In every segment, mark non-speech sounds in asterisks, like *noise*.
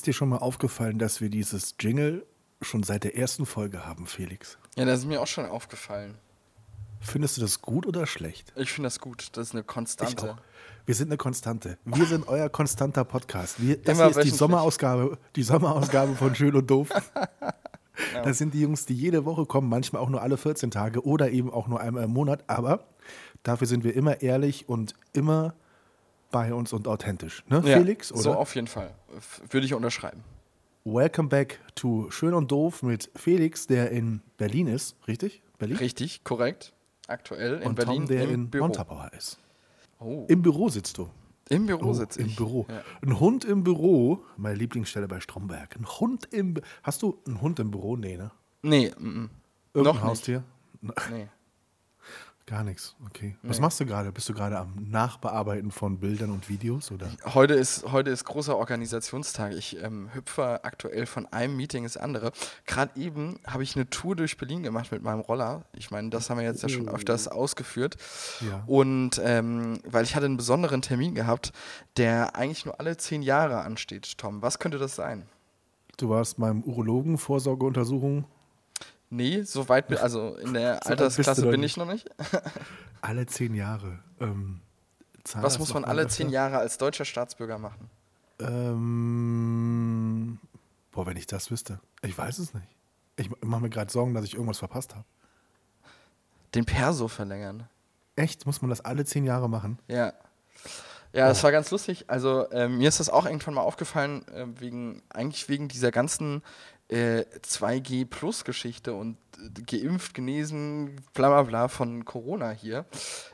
Ist dir schon mal aufgefallen, dass wir dieses Jingle schon seit der ersten Folge haben, Felix? Ja, das ist mir auch schon aufgefallen. Findest du das gut oder schlecht? Ich finde das gut. Das ist eine Konstante. Wir sind eine Konstante. Wir sind euer konstanter Podcast. Wir, das Immer hier ist die. Sommerausgabe, die Sommerausgabe von Schön und Doof. *laughs* Das sind die Jungs, die jede Woche kommen, manchmal auch nur alle 14 Tage oder eben auch nur einmal im Monat. Aber dafür sind wir immer ehrlich und immer bei uns und authentisch. Ne, Ja, Felix? Oder? So auf jeden Fall. Würde ich unterschreiben. Welcome back to Schön und Doof mit Felix, der in Berlin ist, richtig? Berlin? Richtig, korrekt. Aktuell in und Berlin Tom, der im in Büro. Montabaur ist. Oh. Im Büro sitzt du. Im Büro Oh, sitze Im ich. Büro. Ja. Ein Hund im Büro, meine Lieblingsstelle bei Stromberg. Ein Hund im Hast du einen Hund im Büro? Nee, ne? Nee, mm, mm. Irgendein Noch nicht. Haustier? nee. Gar nichts. Okay. Was machst du gerade? Bist du gerade am Nachbearbeiten von Bildern und Videos? Oder? Heute ist, heute ist großer Organisationstag. Ich ähm, hüpfe aktuell von einem Meeting ins andere. Gerade eben habe ich eine Tour durch Berlin gemacht mit meinem Roller. Ich meine, das haben wir jetzt ja schon öfters ausgeführt. Ja. Und ähm, weil ich hatte einen besonderen Termin gehabt, der eigentlich nur alle zehn Jahre ansteht, Tom. Was könnte das sein? Du warst beim Urologen, Vorsorgeuntersuchung. Nee, so weit, bi- also in der *laughs* So Altersklasse bin nicht. ich noch nicht. *laughs* Alle zehn Jahre. Ähm, Was muss man alle zehn Jahre als deutscher Staatsbürger machen? Ähm, boah, wenn ich das wüsste. Ich weiß es nicht. Ich mache mir gerade Sorgen, dass ich irgendwas verpasst habe. Den Perso verlängern. Echt? Muss man das alle zehn Jahre machen? Ja. Ja, das war ganz lustig. Also ähm, mir ist das auch irgendwann mal aufgefallen, äh, wegen, eigentlich wegen dieser ganzen äh, 2G-Plus-Geschichte und äh, geimpft, genesen, bla bla bla von Corona hier.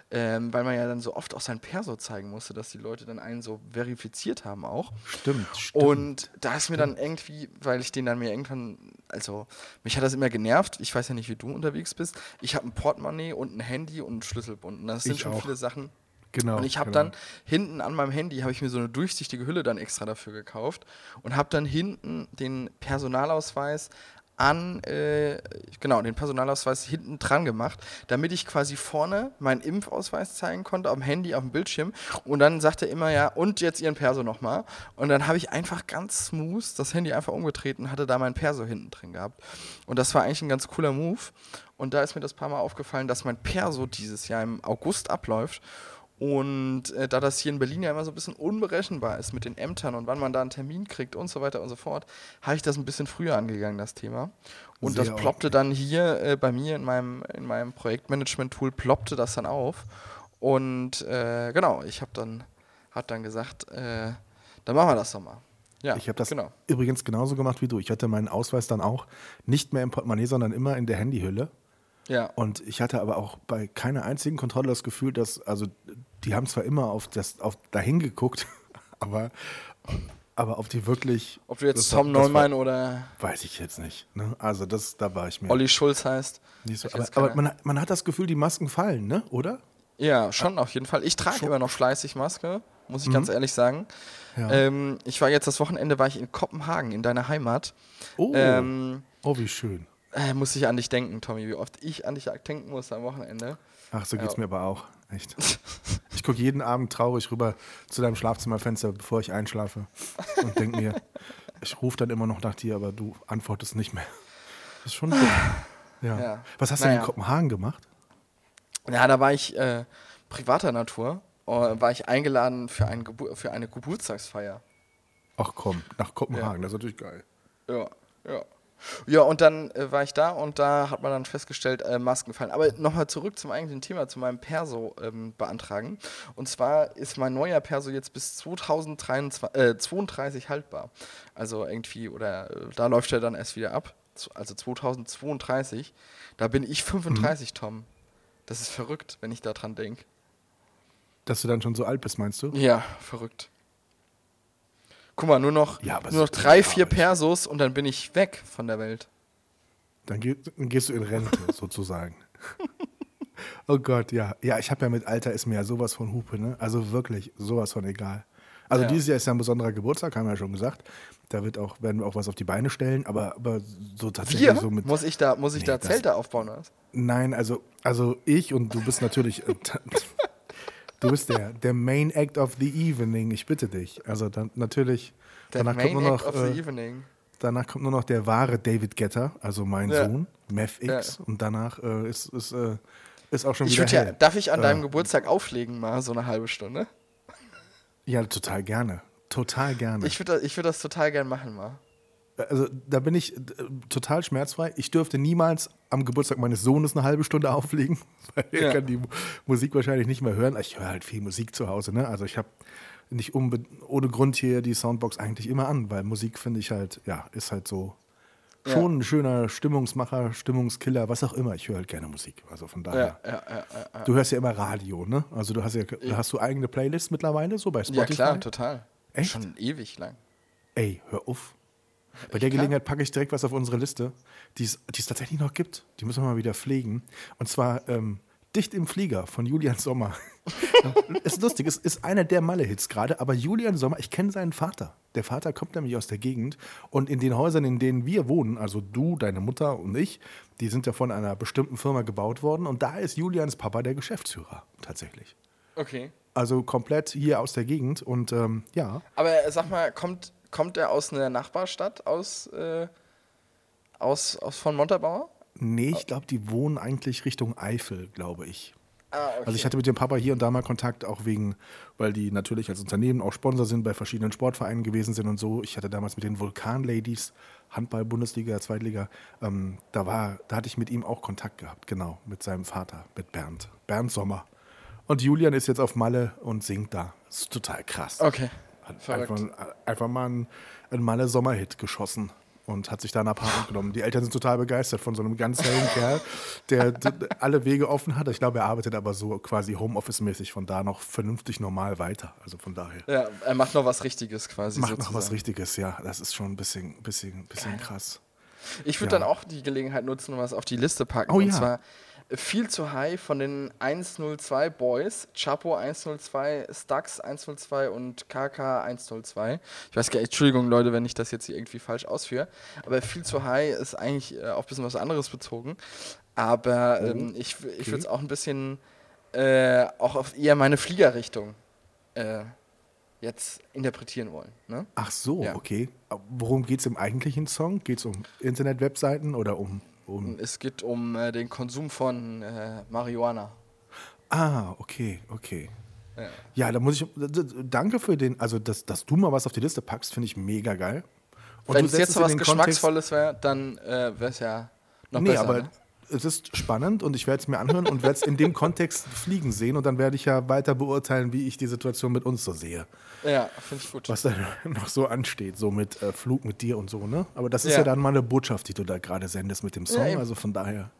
Ähm, weil man ja dann so oft auch sein Perso zeigen musste, dass die Leute dann einen so verifiziert haben auch. Stimmt, stimmt. Und da ist mir dann irgendwie, weil ich den dann mir irgendwann, also mich hat das immer genervt. Ich weiß ja nicht, wie du unterwegs bist. Ich habe ein Portemonnaie und ein Handy und einen Schlüsselbund. Und das sind Ich schon auch. viele Sachen. Genau. Und ich habe genau. dann hinten an meinem Handy habe ich mir so eine durchsichtige Hülle dann extra dafür gekauft und habe dann hinten den Personalausweis an, äh, genau, den Personalausweis hinten dran gemacht, damit ich quasi vorne meinen Impfausweis zeigen konnte, am Handy, auf dem Bildschirm. Und dann sagt er immer, ja, und jetzt Ihren Perso nochmal. Und dann habe ich einfach ganz smooth das Handy einfach umgedreht und hatte da mein Perso hinten drin gehabt. Und das war eigentlich ein ganz cooler Move. Und da ist mir das paar Mal aufgefallen, dass mein Perso dieses Jahr im August abläuft. Und äh, da das hier in Berlin ja immer so ein bisschen unberechenbar ist mit den Ämtern und wann man da einen Termin kriegt und so weiter und so fort, habe ich das ein bisschen früher angegangen, das Thema. Und Sehr das ploppte dann hier äh, bei mir in meinem, in meinem Projektmanagement-Tool, ploppte das dann auf. Und äh, genau, ich habe dann, hab dann gesagt, äh, dann machen wir das doch mal. Ja, Ich habe das genau. übrigens genauso gemacht wie du. Ich hatte meinen Ausweis dann auch nicht mehr im Portemonnaie, sondern immer in der Handyhülle. Ja, Und ich hatte aber auch bei keiner einzigen Kontrolle das Gefühl, dass, also die haben zwar immer auf das, auf dahin geguckt, *laughs* aber, aber ob die wirklich. ob du jetzt Tom Neumann oder Weiß ich jetzt nicht. Ne? Also das, da war ich mir Olli Schulz heißt. so. Aber, aber man, hat- man hat das Gefühl, die Masken fallen, ne? Oder? Ja, schon auf jeden Fall. Ich trage Schon. immer noch fleißig Maske, muss ich ganz ehrlich sagen. Ja. Ähm, ich war jetzt das Wochenende war ich in Kopenhagen, in deiner Heimat. oh, Ähm, oh, wie schön. Äh, muss ich an dich denken, Tommy, wie oft ich an dich denken muss am Wochenende. Ach, so geht's Ja. mir aber auch. Echt. *laughs* Ich gucke jeden Abend traurig rüber zu deinem Schlafzimmerfenster, bevor ich einschlafe. Und denke mir, *laughs* ich rufe dann immer noch nach dir, aber du antwortest nicht mehr. Das ist schon dumm. Ja. Ja. Was hast du denn in Naja. Kopenhagen gemacht? Ja, da war ich äh, privater Natur, äh, war ich eingeladen für, ein für eine Geburtstagsfeier. Ach komm, nach Kopenhagen, das ist natürlich geil. Ja, ja. Ja, und dann äh, war ich da und da hat man dann festgestellt, äh, Masken fallen. Aber nochmal zurück zum eigentlichen Thema, zu meinem Perso ähm, beantragen. Und zwar ist mein neuer Perso jetzt bis 2032 äh, 32 haltbar. Also irgendwie, oder äh, da läuft er dann erst wieder ab. Also 2032. Da bin ich 35, Tom. Das ist verrückt, wenn ich da dran denke. Dass du dann schon so alt bist, meinst du? Ja, verrückt. Guck mal, nur noch, Ja, nur noch drei, vier Persos und dann bin ich weg von der Welt. Dann, geh, dann gehst du in Rente, *laughs* sozusagen. *laughs* oh Gott, ja. Ja, ich habe ja mit Alter ist mir ja sowas von Hupe, ne? Also wirklich sowas von egal. Also Ja. dieses Jahr ist ja ein besonderer Geburtstag, haben wir ja schon gesagt. Da wird auch, werden wir auch was auf die Beine stellen, aber, aber so tatsächlich Wir? so mit. muss ich da, muss ich Nee, da das- Zelte aufbauen oder was? Nein, also, also ich und du bist natürlich. *laughs* äh, du bist der, der Main Act of the Evening, ich bitte dich. Also dann natürlich. Der danach Main kommt nur Act noch. of the Äh, Evening. danach kommt nur noch der wahre David Getter, also mein Ja. Sohn, Meth X. Und danach äh, ist, ist, äh, ist auch schon Ich wieder. ja, darf ich an Äh, deinem Geburtstag auflegen mal so eine halbe Stunde? Ja, total gerne. Total gerne. Ich würde das, ich würd das total gern machen mal. Also da bin ich äh, total schmerzfrei. Ich dürfte niemals am Geburtstag meines Sohnes eine halbe Stunde *laughs* auflegen, weil er Ja. kann die Mu- Musik wahrscheinlich nicht mehr hören. Ich höre halt viel Musik zu Hause. Ne? Also ich habe nicht ohne Grund hier die Soundbox eigentlich immer an, weil Musik finde ich halt, ja, ist halt so Ja. schon ein schöner Stimmungsmacher, Stimmungskiller, was auch immer. Ich höre halt gerne Musik. Also von daher. Ja, ja, ja, ja, ja. Du hörst ja immer Radio, ne? Also du hast ja, hast du eigene Playlists mittlerweile so bei Ja, Spotify? klar, total. Echt? Schon ewig lang. Ey, hör auf. Bei der. Gelegenheit packe ich direkt was auf unsere Liste, die es tatsächlich noch gibt. Die müssen wir mal wieder pflegen. Und zwar ähm, Dicht im Flieger von Julian Sommer. *laughs* ist lustig, es ist einer der Malle-Hits gerade, aber Julian Sommer, ich kenne seinen Vater. Der Vater kommt nämlich aus der Gegend und in den Häusern, in denen wir wohnen, also du, deine Mutter und ich, die sind ja von einer bestimmten Firma gebaut worden und da ist Julians Papa der Geschäftsführer tatsächlich. Okay. Also komplett hier aus der Gegend und ähm, ja, Aber sag mal, kommt, kommt er aus einer Nachbarstadt aus, äh, aus, aus von Montabaur? Nee, ich glaube, die wohnen eigentlich Richtung Eifel, glaube ich. Ah, okay. Also ich hatte mit dem Papa hier und da mal Kontakt, auch wegen, weil die natürlich als Unternehmen auch Sponsor sind, bei verschiedenen Sportvereinen gewesen sind und so. Ich hatte damals mit den Vulkan-Ladies, Handball-Bundesliga, Zweitliga, ähm, da war, da hatte ich mit ihm auch Kontakt gehabt, genau, mit seinem Vater, mit Bernd, Bernd Sommer. Und Julian ist jetzt auf Malle und singt da. Das ist total krass. Okay. Hat einfach, einfach mal einen, einen Malle Sommerhit geschossen und hat sich da ein Apartment genommen. Die Eltern sind total begeistert von so einem ganz hellen Kerl, der alle Wege offen hat. Ich glaube, er arbeitet aber so quasi Homeoffice-mäßig von da noch vernünftig normal weiter. Also von daher. Ja, er macht noch was Richtiges quasi. Macht noch sozusagen. was Richtiges, ja. Das ist schon ein bisschen, bisschen, bisschen krass. Ich würde Ja. dann auch die Gelegenheit nutzen und was auf die Liste packen. Oh und ja. zwar viel zu high von den 102 Boys, Chapo 102, Stax 102 und KK 102. Ich weiß gar nicht, Entschuldigung Leute, wenn ich das jetzt hier irgendwie falsch ausführe, aber viel zu high ist eigentlich äh, auf ein bisschen was anderes bezogen. Aber Oh, ähm, ich, ich würde es auch ein bisschen äh, auch auf eher meine Fliegerrichtung äh, jetzt interpretieren wollen. Ne? Ach so, Ja. okay. Worum geht es im eigentlichen Song? Geht es um Internetwebseiten oder um, um. Es geht um äh, den Konsum von äh, Marihuana. Ah, okay, okay. Ja. Ja, da muss ich. Danke für den. Also, dass, dass du mal was auf die Liste packst, finde ich mega geil. Und Wenn du es jetzt so was Geschmacksvolles wäre, dann äh, wäre es ja noch Nee, besser. aber ne? Es ist spannend und ich werde es mir anhören und werde es in dem Kontext fliegen sehen und dann werde ich ja weiter beurteilen, wie ich die Situation mit uns so sehe. Ja, finde ich gut. Was da noch so ansteht, so mit äh, Flug mit dir und so, ne? Aber das ist ja, Ja. dann mal eine Botschaft, die du da gerade sendest mit dem Song. eben. also von daher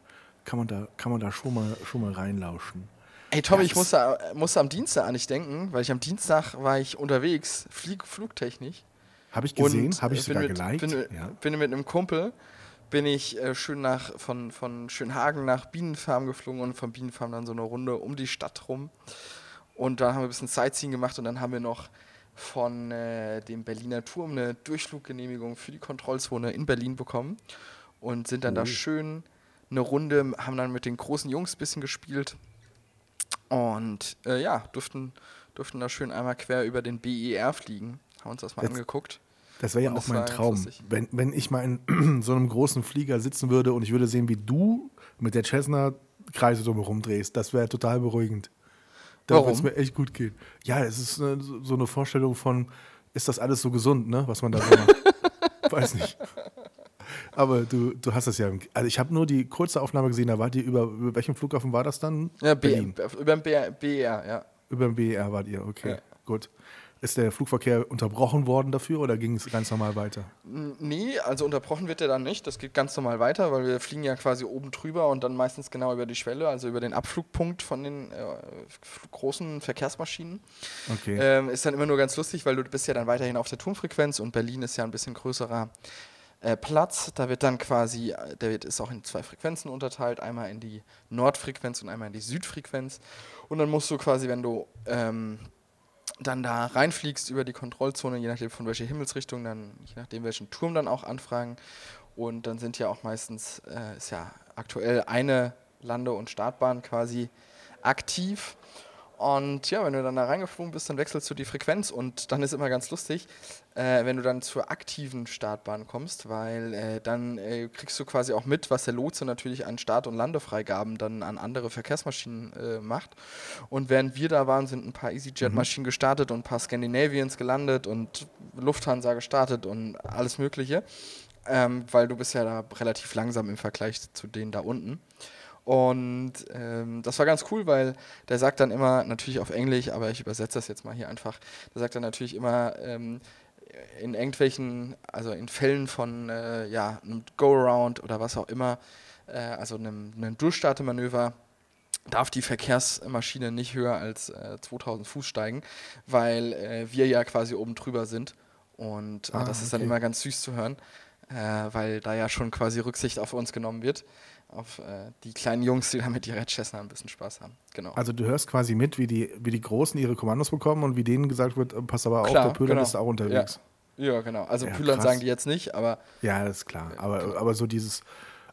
kann man da, kann man da schon mal, schon mal reinlauschen. Ey, Tommy, Ja, ich musste, musste am Dienstag an dich denken, weil ich am Dienstag war ich unterwegs, Flieg, Flugtechnik. Habe ich gesehen, habe ich äh, bin sogar mit, geliked. Bin, ja. bin mit einem Kumpel, bin ich äh, schön nach, von, von Schönhagen nach Bienenfarm geflogen und von Bienenfarm dann so eine Runde um die Stadt rum. Und dann haben wir ein bisschen Sightseeing gemacht und dann haben wir noch von äh, dem Berliner Turm eine Durchfluggenehmigung für die Kontrollzone in Berlin bekommen und sind dann da schön eine Runde, haben dann mit den großen Jungs ein bisschen gespielt und äh, ja, durften, durften da schön einmal quer über den BER fliegen, haben uns das mal Jetzt- angeguckt. Das wäre ja Und auch das mein Traum, wenn, wenn ich mal in *clears throat* so einem großen Flieger sitzen würde und ich würde sehen, wie du mit der Cessna Kreise drumherum drehst. Das wäre total beruhigend. Da würde es mir echt gut gehen. Ja, es ist so eine Vorstellung von, ist das alles so gesund, ne, was man da so macht? *laughs* Weiß nicht. Aber du, du hast es ja. Also ich habe nur die kurze Aufnahme gesehen, da wart ihr über, über welchen Flughafen war das dann? Ja, B Berlin. über den BR, BER, ja. Über den BER wart ihr, okay. Ja. Gut. Ist der Flugverkehr unterbrochen worden dafür oder ging es ganz normal weiter? Nee, also unterbrochen wird der dann nicht. Das geht ganz normal weiter, weil wir fliegen ja quasi oben drüber und dann meistens genau über die Schwelle, also über den Abflugpunkt von den äh, großen Verkehrsmaschinen. Okay. Ähm, ist dann immer nur ganz lustig, weil du bist ja dann weiterhin auf der Turmfrequenz und Berlin ist ja ein bisschen größerer äh, Platz. Da wird dann quasi, der wird, ist auch in zwei Frequenzen unterteilt, einmal in die Nordfrequenz und einmal in die Südfrequenz. Und dann musst du quasi, wenn du ähm, dann da reinfliegst über die Kontrollzone, je nachdem von welcher Himmelsrichtung, dann je nachdem welchen Turm dann auch anfragen. Und dann sind ja auch meistens, äh, ist ja aktuell eine Lande- und Startbahn quasi aktiv. Und ja, wenn du dann da reingeflogen bist, dann wechselst du die Frequenz und dann ist immer ganz lustig, äh, wenn du dann zur aktiven Startbahn kommst, weil äh, dann äh, kriegst du quasi auch mit, was der Lotse natürlich an Start- und Landefreigaben dann an andere Verkehrsmaschinen äh, macht. Und während wir da waren, sind ein paar EasyJet-Maschinen mhm. gestartet und ein paar Scandinavians gelandet und Lufthansa gestartet und alles Mögliche, ähm, weil du bist ja da relativ langsam im Vergleich zu denen da unten. Und ähm, das war ganz cool, weil der sagt dann immer, natürlich auf Englisch, aber ich übersetze das jetzt mal hier einfach, der sagt dann natürlich immer, ähm, in irgendwelchen, also in Fällen von äh, ja, einem Go-Around oder was auch immer, äh, also einem, einem Durchstartemanöver, darf die Verkehrsmaschine nicht höher als äh, 2000 Fuß steigen, weil äh, wir ja quasi oben drüber sind. Und äh, ah, das ist okay. dann immer ganz süß zu hören, äh, weil da ja schon quasi Rücksicht auf uns genommen wird auf äh, die kleinen Jungs, die da mit ihrer Cessna ein bisschen Spaß haben. Genau. Also du hörst quasi mit, wie die, wie die Großen ihre Kommandos bekommen und wie denen gesagt wird, äh, pass aber auf, der Pöhler genau. ist auch unterwegs. Ja, ja genau. Also ja, Pülern sagen die jetzt nicht, aber. Ja, das ist klar. Aber, aber so dieses,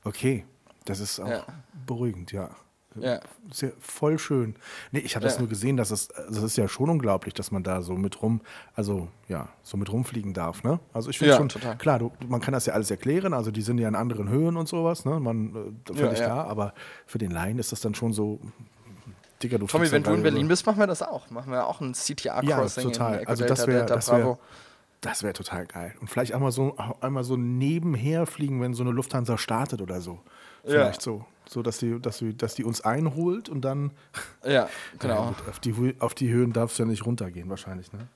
okay, das ist auch ja. beruhigend, ja. Ja. Sehr, voll schön. Nee, ich hatte ja. das nur gesehen, dass es, das ist ja schon unglaublich, dass man da so mit rum, also ja, so mit rumfliegen darf, ne? Also ich finde ja, schon, total. klar, du, man kann das ja alles erklären, also die sind ja in anderen Höhen und sowas, ne? Man, äh, völlig ja, klar, aber für den Laien ist das dann schon so, Digga, du Tommy, wenn du in Berlin bist, machen wir das auch. Machen wir auch ein CTR-Crossing. Ja, total. also das wäre, das wäre, das wäre total geil. Und vielleicht einmal so, einmal so nebenher fliegen, wenn so eine Lufthansa startet oder so. Vielleicht so. So, dass die, dass, die, dass die uns einholt und dann. *laughs* Ja, *laughs* genau. Ja, auf, die, auf die Höhen darfst du ja nicht runtergehen, wahrscheinlich, ne?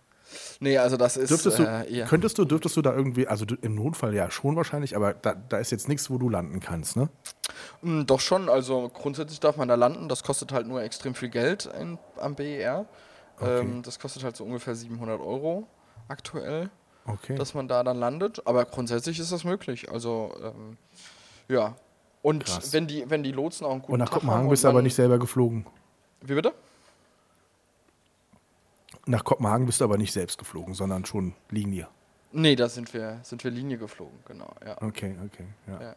Nee, also das ist. Dürftest du, äh, Könntest du, dürftest du da irgendwie, also im Notfall ja schon wahrscheinlich, aber da, da ist jetzt nichts, wo du landen kannst, ne? Mm, doch schon, also grundsätzlich darf man da landen, das kostet halt nur extrem viel Geld in, am BER. Okay. Ähm, das kostet halt so ungefähr 700 Euro aktuell, okay. dass man da dann landet, aber grundsätzlich ist das möglich. Also, ähm, ja, und Krass. wenn die, wenn die Lotsen auch einen guten Und nach Kopenhagen bist du aber nicht selber geflogen. Wie bitte? Nach Kopenhagen bist du aber nicht selbst geflogen, sondern schon Linie. Nee, da sind wir, sind wir Linie geflogen, genau. Ja. Okay, okay. Ja. ja.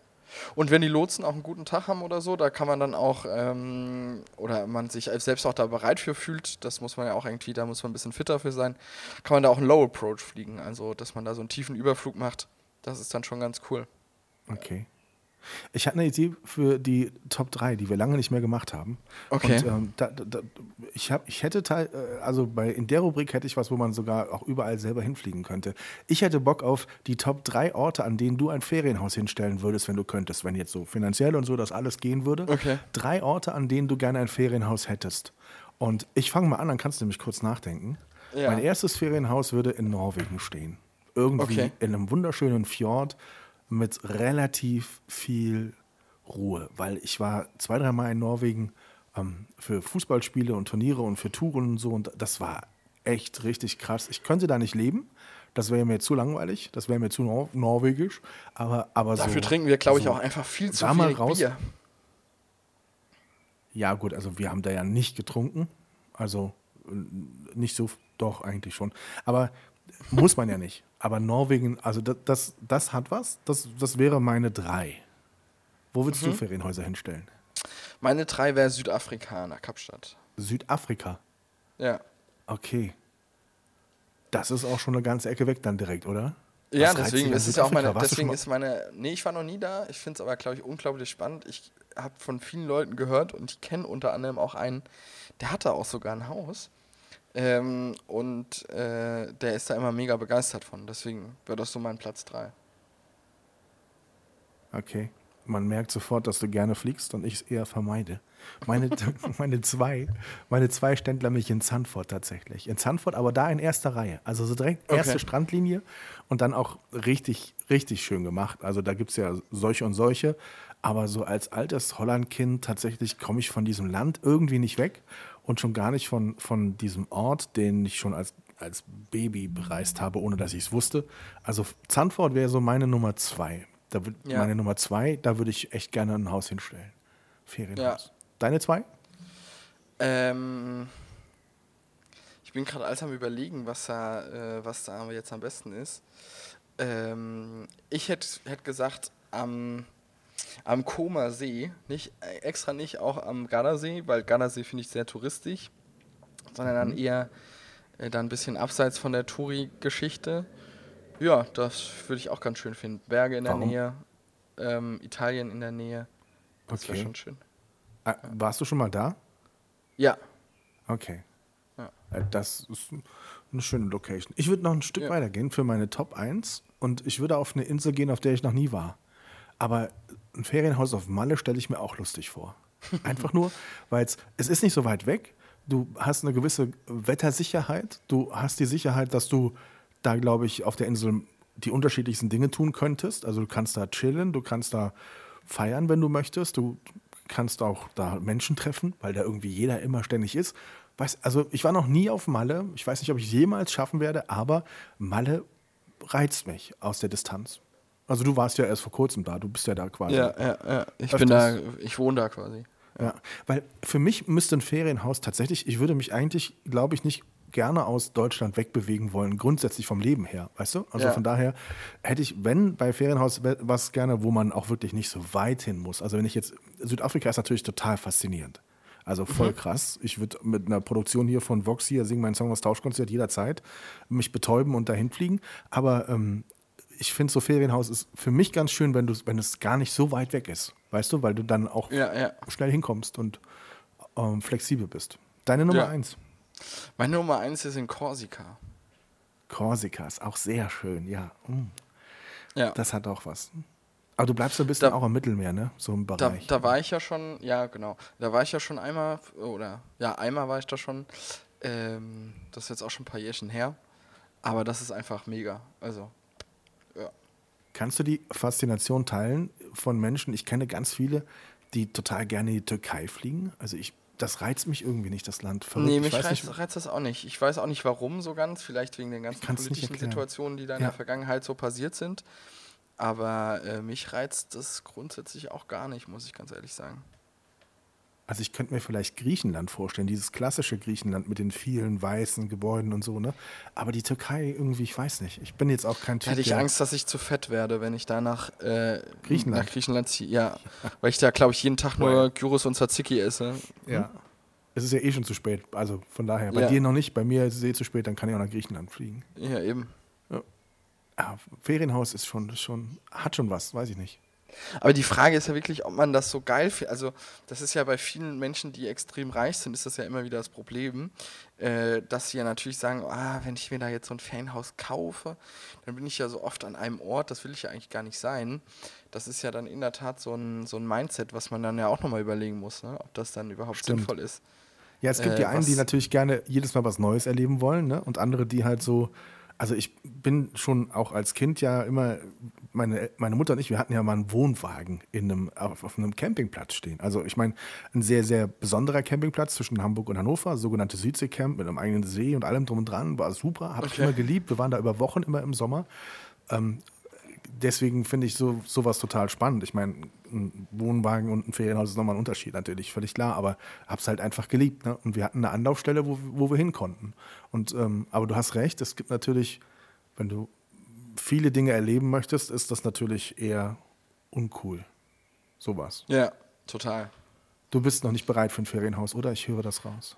Und wenn die Lotsen auch einen guten Tag haben oder so, da kann man dann auch, ähm, oder man sich selbst auch da bereit für fühlt, das muss man ja auch irgendwie, da muss man ein bisschen fitter für sein, kann man da auch einen Low Approach fliegen. Also, dass man da so einen tiefen Überflug macht, das ist dann schon ganz cool. Okay. Ich hatte eine Idee für die Top 3, die wir lange nicht mehr gemacht haben. Okay. Und, ähm, da, da, ich, hab, ich hätte, teil, äh, also bei, in der Rubrik hätte ich was, wo man sogar auch überall selber hinfliegen könnte. Ich hätte Bock auf die Top 3 Orte, an denen du ein Ferienhaus hinstellen würdest, wenn du könntest. Wenn jetzt so finanziell und so das alles gehen würde. Okay. Drei Orte, an denen du gerne ein Ferienhaus hättest. Und ich fange mal an, dann kannst du nämlich kurz nachdenken. Ja. Mein erstes Ferienhaus würde in Norwegen stehen. Irgendwie okay. in einem wunderschönen Fjord mit relativ viel Ruhe, weil ich war zwei, dreimal in Norwegen ähm, für Fußballspiele und Turniere und für Touren und so und das war echt richtig krass. Ich könnte da nicht leben, das wäre mir zu langweilig, das wäre mir zu nor norwegisch, aber, aber Dafür so, trinken wir, glaube ich, so auch einfach viel zu viel raus, Bier. Ja gut, also wir haben da ja nicht getrunken, also nicht so, doch eigentlich schon, aber muss man ja nicht. Aber Norwegen, also das, das, das hat was. Das, das wäre meine drei. Wo würdest mhm. du Ferienhäuser hinstellen? Meine drei wäre Südafrika nach Kapstadt. Südafrika? Ja. Okay. Das ist auch schon eine ganze Ecke weg dann direkt, oder? Ja, deswegen ist es ja auch meine, deswegen ist meine, nee, ich war noch nie da. Ich finde es aber, glaube ich, unglaublich spannend. Ich habe von vielen Leuten gehört und ich kenne unter anderem auch einen, der hatte auch sogar ein Haus. Ähm, und äh, der ist da immer mega begeistert von. Deswegen wäre das so mein Platz 3. Okay. man merkt sofort, dass du gerne fliegst und ich es eher vermeide. Meine, *laughs* meine zwei, meine zwei Ständler mich in Zandvoort tatsächlich. In Zandvoort, aber da in erster Reihe. Also so direkt erste Okay. Strandlinie und dann auch richtig, richtig schön gemacht. Also da gibt es ja solche und solche. Aber so als altes Hollandkind tatsächlich komme ich von diesem Land irgendwie nicht weg und schon gar nicht von, von diesem Ort, den ich schon als, als Baby bereist habe, ohne dass ich es wusste. Also Zandvoort wäre so meine Nummer zwei. Da würd, Ja. Meine Nummer zwei, da würde ich echt gerne ein Haus hinstellen. Ferienhaus. Deine zwei? Ähm, ich bin gerade alles am überlegen, was da, äh, was da jetzt am besten ist. Ähm, ich hätte hätt gesagt, am, am Koma See, nicht, äh, extra nicht auch am Gardasee, weil Gardasee finde ich sehr touristisch, sondern dann eher äh, dann ein bisschen abseits von der Touri-Geschichte. Ja, das würde ich auch ganz schön finden. Berge in der Warum? Nähe, ähm, Italien in der Nähe. Das wäre Okay. schon schön. Äh, warst du schon mal da? Ja, Okay. Ja. Äh, Das ist eine schöne Location. Ich würde noch ein Stück Ja. weitergehen für meine Top 1 und ich würde auf eine Insel gehen, auf der ich noch nie war. Aber ein Ferienhaus auf Malle stelle ich mir auch lustig vor. *laughs* Einfach nur, weil es ist nicht so weit weg. Du hast eine gewisse Wettersicherheit. Du hast die Sicherheit, dass du da, glaube ich, auf der Insel die unterschiedlichsten Dinge tun könntest. Also du kannst da chillen, du kannst da feiern, wenn du möchtest. Du kannst auch da Menschen treffen, weil da irgendwie jeder immer ständig ist. Weiß, also ich war noch nie auf Malle. Ich weiß nicht, ob ich es jemals schaffen werde, aber Malle reizt mich aus der Distanz. Also du warst ja erst vor kurzem da, du bist ja da quasi. ja, ja, ja. Ich Öfters. bin da, ich wohne da quasi. Ja, weil für mich müsste ein Ferienhaus tatsächlich, ich würde mich eigentlich, glaube ich, nicht gerne aus Deutschland wegbewegen wollen, grundsätzlich vom Leben her, weißt du? Also Ja. von daher hätte ich, wenn bei Ferienhaus was gerne, wo man auch wirklich nicht so weit hin muss. Also wenn ich jetzt, Südafrika ist natürlich total faszinierend. Also voll krass. Ich würde mit einer Produktion hier von Vox hier singen meinen Song das Tauschkonzert jederzeit, mich betäuben und dahin fliegen. Aber ähm, ich finde, so Ferienhaus ist für mich ganz schön, wenn, du, wenn es gar nicht so weit weg ist. Weißt du, weil du dann auch Ja, ja. schnell hinkommst und ähm, flexibel bist. Deine Nummer Ja. eins. Meine Nummer eins ist in Korsika. Korsika ist auch sehr schön, ja. Mm, Ja. Das hat auch was. Aber du bleibst so ein bisschen Da- auch am Mittelmeer, ne? So im Da, Bereich. da war ich ja schon, ja genau, da war ich ja schon einmal, oder ja, einmal war ich da schon. Ähm, das ist jetzt auch schon ein paar Jährchen her. Aber das ist einfach mega. Also, Kannst du die Faszination teilen von Menschen? Ich kenne ganz viele, die total gerne in die Türkei fliegen. Also ich, das reizt mich irgendwie nicht, das Land. Verrückt. nee, ich mich reizt, nicht, reizt das auch nicht. Ich weiß auch nicht warum so ganz, vielleicht wegen den ganzen politischen. Situationen, die da in Ja. der Vergangenheit so passiert sind. Aber äh, mich reizt das grundsätzlich auch gar nicht, muss ich ganz ehrlich sagen. Also ich könnte mir vielleicht Griechenland vorstellen, dieses klassische Griechenland mit den vielen weißen Gebäuden und so, ne? Aber die Türkei irgendwie, ich weiß nicht. Ich bin jetzt auch kein Typ. hätte ich Angst, dass ich zu fett werde, wenn ich da nach äh, Griechenland. nach Griechenland ziehe. Ja, weil ich da, glaube ich, jeden Tag nur Gyros und Tzatziki esse. Ja. Es ist ja eh schon zu spät. Also von daher. Bei Ja. dir noch nicht, bei mir ist es eh zu spät, dann kann ich auch nach Griechenland fliegen. Ja, eben. Ja, Ferienhaus ist schon, ist schon, hat schon was, weiß ich nicht. Aber die Frage ist ja wirklich, ob man das so geil findet. Also, das ist ja bei vielen Menschen, die extrem reich sind, ist das ja immer wieder das Problem, äh, dass sie ja natürlich sagen, ah, wenn ich mir da jetzt so ein Ferienhaus kaufe, dann bin ich ja so oft an einem Ort, das will ich ja eigentlich gar nicht sein. Das ist ja dann in der Tat so ein, so ein Mindset, was man dann ja auch nochmal überlegen muss, ne? ob das dann überhaupt Stimmt. sinnvoll ist. Ja, es gibt Äh, die einen, die natürlich gerne jedes Mal was Neues erleben wollen, ne? Und andere, die halt so. Also ich bin schon auch als Kind ja immer, meine, meine Mutter und ich, wir hatten ja mal einen Wohnwagen in einem, auf, auf einem Campingplatz stehen. Also ich meine, ein sehr, sehr besonderer Campingplatz zwischen Hamburg und Hannover, sogenannte Südseecamp mit einem eigenen See und allem drum und dran, war super, habe ich Okay. immer geliebt. Wir waren da über Wochen immer im Sommer. deswegen finde ich so, sowas total spannend. Ich meine, ein Wohnwagen und ein Ferienhaus ist nochmal ein Unterschied, natürlich, völlig klar, aber hab's halt einfach geliebt. Ne? Und wir hatten eine Anlaufstelle, wo, wo wir hin konnten. Und, ähm, aber du hast recht, es gibt natürlich, wenn du viele Dinge erleben möchtest, ist das natürlich eher uncool. Sowas. Ja, total. Du bist noch nicht bereit für ein Ferienhaus, oder? Ich höre das raus.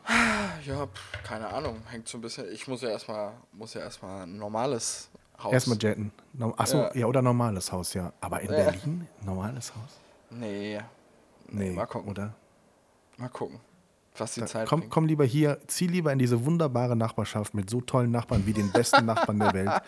Ja, pff, keine Ahnung, hängt so ein bisschen. Ich muss ja erstmal, muss ja erstmal ein normales Haus. Erstmal jetten. No- Achso, ja. Ja. oder normales Haus, ja. Aber in Ja. Berlin? Normales Haus? Nee. Nee, mal gucken. oder? Mal gucken. Was die Zeit komm, bringt. komm lieber hier, zieh lieber in diese wunderbare Nachbarschaft mit so tollen Nachbarn wie den besten Nachbarn der Welt,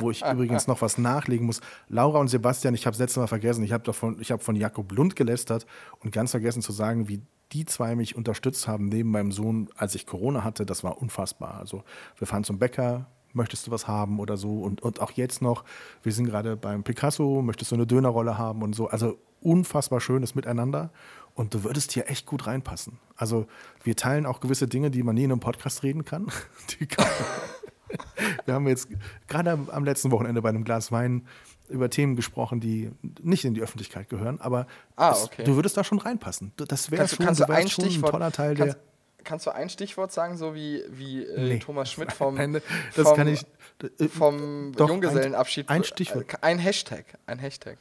wo ich übrigens noch was nachlegen muss. Laura und Sebastian, ich habe das letzte Mal vergessen, ich habe davon, ich habe von Jakob Lund gelästert und ganz vergessen zu sagen, wie die zwei mich unterstützt haben neben meinem Sohn, als ich Corona hatte. Das war unfassbar. Also wir fahren zum Bäcker, möchtest du was haben oder so und, und auch jetzt noch, wir sind gerade beim Picasso, möchtest du eine Dönerrolle haben und so. Also unfassbar schönes Miteinander und du würdest hier echt gut reinpassen. Also wir teilen auch gewisse Dinge, die man nie in einem Podcast reden kann. *laughs* Kann *laughs* wir haben jetzt gerade am, letzten Wochenende bei einem Glas Wein über Themen gesprochen, die nicht in die Öffentlichkeit gehören, aber Ah, okay. du würdest da schon reinpassen. Das wäre schon, kannst du ein schon ein toller Teil kannst, der. kannst du ein Stichwort sagen, so wie, wie äh, Nee. Thomas Schmidt vom, Nein, das vom, kann ich. äh, vom Doch, Junggesellenabschied. ein- ein Stichwort. äh, Ein Hashtag. Ein Hashtag.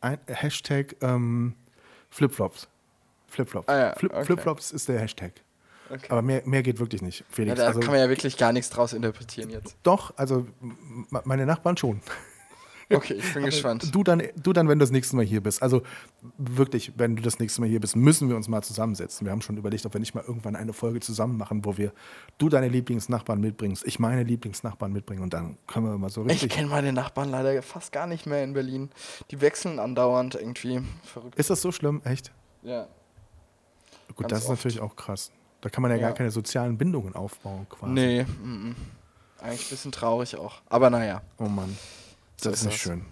Ein Hashtag ähm, Flipflops. Flipflops. Ah ja, Flip, okay. Flipflops ist der Hashtag. Okay. Aber mehr, mehr geht wirklich nicht, Ja, Felix. da also, kann man ja wirklich gar nichts draus interpretieren jetzt. doch, also meine Nachbarn schon. *laughs* Okay, ich bin gespannt. Du dann, du dann, wenn du das nächste Mal hier bist. Also wirklich, wenn du das nächste Mal hier bist, müssen wir uns mal zusammensetzen. Wir haben schon überlegt, ob wir nicht mal irgendwann eine Folge zusammen machen, wo wir du deine Lieblingsnachbarn mitbringst, ich meine Lieblingsnachbarn mitbringen und dann können wir mal so Ich richtig. kenne meine Nachbarn leider fast gar nicht mehr in Berlin. Die wechseln andauernd irgendwie. Verrückt. Ist das so schlimm? Echt? Ja. Gut, Ganz das ist oft. natürlich auch krass. Da kann man ja, gar Ja. keine sozialen Bindungen aufbauen, quasi. Nee, mm, mm. eigentlich ein bisschen traurig auch. Aber naja. Oh Mann. So Das ist nicht das. schön.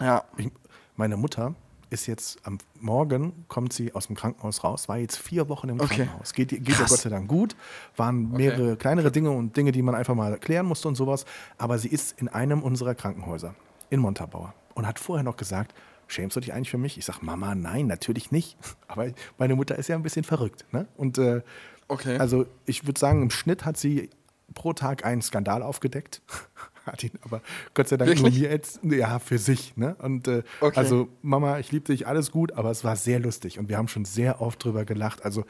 Ja. Ich, meine Mutter ist jetzt am Morgen, kommt sie aus dem Krankenhaus raus, war jetzt vier Wochen im Okay. Krankenhaus. Geht, geht Krass. Gott sei Dank gut. Waren mehrere kleinere Dinge und Dinge, die man einfach mal klären musste und sowas. Aber sie ist in einem unserer Krankenhäuser in Montabaur und hat vorher noch gesagt, schämst du dich eigentlich für mich? Ich sage, Mama, nein, natürlich nicht. *laughs* Aber meine Mutter ist ja ein bisschen verrückt. Ne? Und äh, Okay. also ich würde sagen, im Schnitt hat sie pro Tag einen Skandal aufgedeckt. *laughs* Hat ihn aber Gott sei Dank Wirklich? nur mir jetzt, ja, für sich. Ne? Und äh, Okay. also Mama, ich liebe dich, alles gut, aber es war sehr lustig und wir haben schon sehr oft drüber gelacht. Also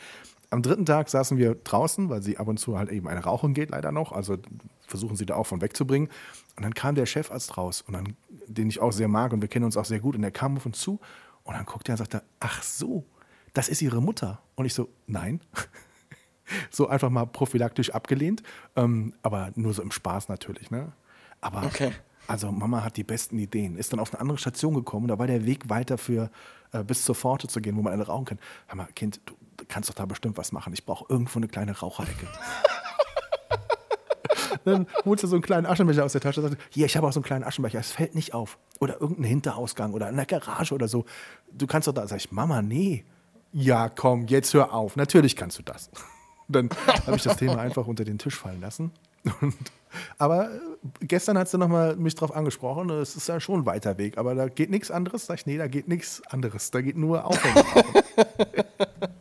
am dritten Tag saßen wir draußen, weil sie ab und zu halt eben eine Rauchen geht leider noch, also versuchen sie da auch von wegzubringen. Und dann kam der Chefarzt raus, und dann, den ich auch sehr mag und wir kennen uns auch sehr gut, und der kam auf uns zu und dann guckte er und sagte, ach so, das ist ihre Mutter. Und ich so, nein. *laughs* so einfach mal prophylaktisch abgelehnt, ähm, aber nur so im Spaß natürlich. Ne? Aber Okay. also Mama hat die besten Ideen. Ist dann auf eine andere Station gekommen. Da war der Weg weiter für äh, bis zur Pforte zu gehen, wo man eine rauchen kann. Hör mal, Kind, du kannst doch da bestimmt was machen. Ich brauche irgendwo eine kleine Raucherecke. *laughs* dann holst du so einen kleinen Aschenbecher aus der Tasche und sagst, hier, ich habe auch so einen kleinen Aschenbecher, es fällt nicht auf. Oder irgendein Hinterausgang oder in der Garage oder so. Du kannst doch da, sag ich, Mama, nee. Ja, komm, jetzt hör auf. Natürlich kannst du das. *laughs* Dann habe ich das Thema einfach unter den Tisch fallen lassen. Und, aber äh, gestern hat sie nochmal mich drauf angesprochen, es ist ja schon ein weiter Weg, aber da geht nichts anderes. Sag ich, nee, da geht nichts anderes. Da geht nur Aufhängen. *laughs*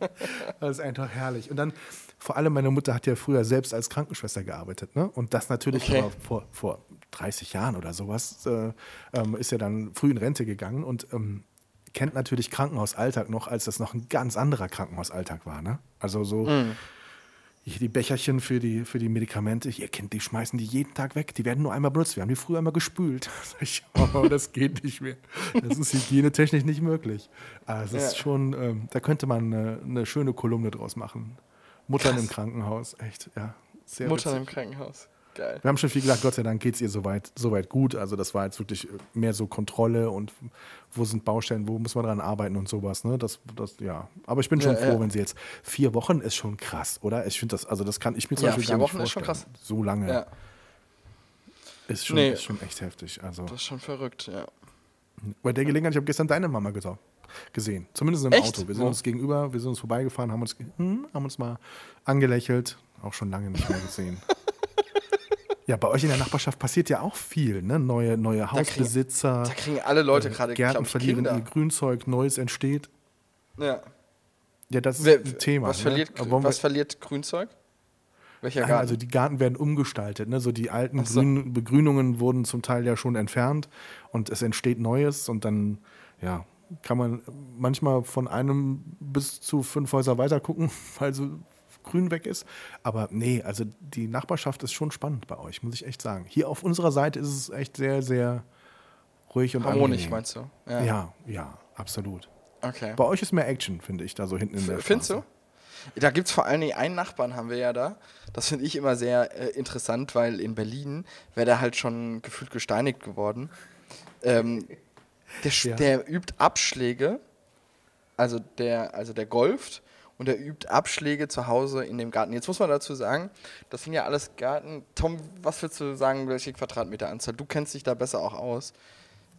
das ist einfach herrlich. Und dann, vor allem meine Mutter hat ja früher selbst als Krankenschwester gearbeitet. Ne? Und das natürlich Okay. vor, vor 30 Jahren oder sowas, äh, ähm, ist ja dann früh in Rente gegangen und ähm, kennt natürlich Krankenhausalltag noch, als das noch ein ganz anderer Krankenhausalltag war. Ne? Also so hier die Becherchen für die, für die Medikamente, ihr kennt, die schmeißen die jeden Tag weg. Die werden nur einmal benutzt. Wir haben die früher einmal gespült. *laughs* Ich, oh, das geht nicht mehr. Das ist hygienetechnisch nicht möglich. Also es ist Ja. schon, ähm, da könnte man eine, eine schöne Kolumne draus machen. Muttern Krass. im Krankenhaus, echt, ja. Sehr Mutter witzig. im Krankenhaus. Geil. Wir haben schon viel gesagt, Gott sei Dank geht es ihr soweit, soweit gut. Also das war jetzt wirklich mehr so Kontrolle und wo sind Baustellen, wo muss man dran arbeiten und sowas. Ne? Das, das, ja. Aber ich bin schon Ja, froh, ja. wenn sie jetzt vier Wochen ist schon krass, oder? Ich finde das, also das kann ich mir zum Ja, Beispiel vier gar nicht Wochen ist schon vorstellen. So lange Ja, ist, schon, Nee. ist schon echt heftig. Also das ist schon verrückt, ja. bei der Gelegenheit, ich habe gestern deine Mama gesau- gesehen. Zumindest im Echt? Auto. Wir sind uns gegenüber, wir sind uns vorbeigefahren, haben uns, hm, haben uns mal angelächelt. Auch schon lange nicht mehr gesehen. *laughs* ja, bei euch in der Nachbarschaft passiert ja auch viel, ne? Neue, neue kriegen- Hausbesitzer. Da kriegen alle Leute gerade, Äh, Gärten glaube ich, verlieren Kinder. ihr Grünzeug, Neues entsteht. Ja. Ja, das ist Wer, ein Thema. was, ne? verliert, wir- was verliert Grünzeug? Welcher Garten? also die Garten werden umgestaltet. Ne? So die alten so. Grün, Begrünungen wurden zum Teil ja schon entfernt und es entsteht Neues und dann ja kann man manchmal von einem bis zu fünf Häuser weiter gucken, *laughs* weil so grün weg ist. Aber nee, also die Nachbarschaft ist schon spannend bei euch, muss ich echt sagen. Hier auf unserer Seite ist es echt sehr, sehr ruhig und Harmonisch, angenehm. meinst du? Ja, ja, absolut. Okay. Bei euch ist mehr Action, finde ich, da so hinten in der Findest du? Da gibt es vor allen Dingen einen Nachbarn, haben wir ja da. Das finde ich immer sehr äh, interessant, weil in Berlin wäre der halt schon gefühlt gesteinigt geworden. Ähm, der, *laughs* Ja. der übt Abschläge, also der, also der golft und der übt Abschläge zu Hause in dem Garten. Jetzt muss man dazu sagen, das sind ja alles Garten. Tom, was willst du sagen, welche Quadratmeteranzahl? Du kennst dich da besser auch aus.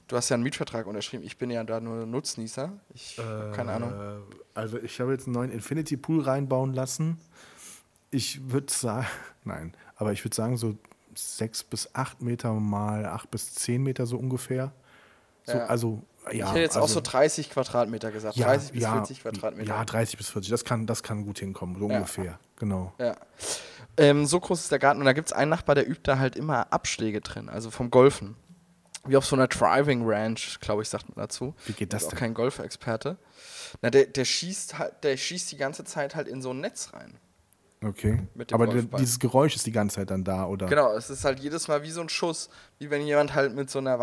Du hast ja einen Mietvertrag unterschrieben. Ich bin ja da nur Nutznießer. Ich hab keine Ahnung. Äh, Also ich habe jetzt einen neuen Infinity Pool reinbauen lassen. Ich würde sagen, *laughs* nein, aber ich würde sagen so sechs bis acht Meter mal acht bis zehn Meter so ungefähr. So, Ja. Also ja. ich hätte jetzt auch also, so 30 Quadratmeter gesagt. 30 bis 40 Quadratmeter. Ja, 30 bis 40. Das kann, das kann gut hinkommen, so Ja. ungefähr. Genau. Ja. Ähm, so groß ist der Garten und da gibt es einen Nachbar, der übt da halt immer Abschläge drin, also vom Golfen. Wie auf so einer Driving Ranch, glaube ich, sagt man dazu. Wie geht das ist auch denn? kein Golfexperte. Na, der, der schießt halt, der schießt die ganze Zeit halt in so ein Netz rein. Okay. Mit dem Aber Golfball. dieses Geräusch ist die ganze Zeit dann da, oder? Genau, es ist halt jedes Mal wie so ein Schuss, wie wenn jemand halt mit so einer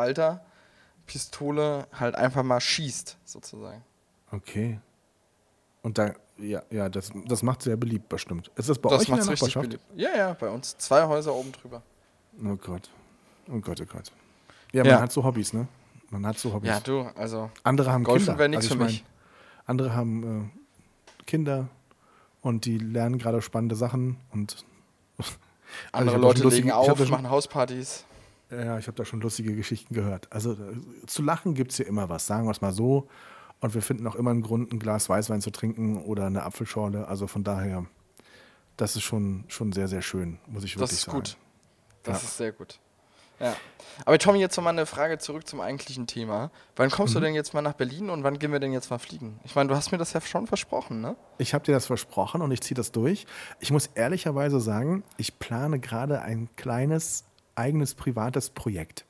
Walter-Pistole halt einfach mal schießt, sozusagen. Okay. Und da, ja, ja, das, das macht sehr beliebt bestimmt. Ist das bei das euch in der Nachbarschaft? beliebt. Ja, ja, bei uns. Zwei Häuser oben drüber. Oh Gott. Oh Gott, oh Gott. Ja, man Ja. hat so Hobbys, ne? Man hat so Hobbys. Ja, du, also Andere haben Golfen Kinder. wäre nichts Also für ich mich. mein, Andere haben äh, Kinder und die lernen gerade spannende Sachen und *laughs* Andere hab da Leute legen auf, machen Hauspartys. Ja, ich habe da schon lustige Geschichten gehört. Also äh, zu lachen gibt es hier immer was, sagen wir es mal so. Und wir finden auch immer einen Grund, ein Glas Weißwein zu trinken oder eine Apfelschorle. Also von daher, das ist schon, schon sehr, sehr schön, muss ich wirklich Das ist sagen. gut. Das Ja. ist sehr gut. Ja. Aber Tommy, jetzt nochmal eine Frage zurück zum eigentlichen Thema. Wann kommst Mhm. du denn jetzt mal nach Berlin und wann gehen wir denn jetzt mal fliegen? Ich meine, du hast mir das ja schon versprochen, ne? Ich habe dir das versprochen und ich ziehe das durch. Ich muss ehrlicherweise sagen, ich plane gerade ein kleines, eigenes, privates Projekt.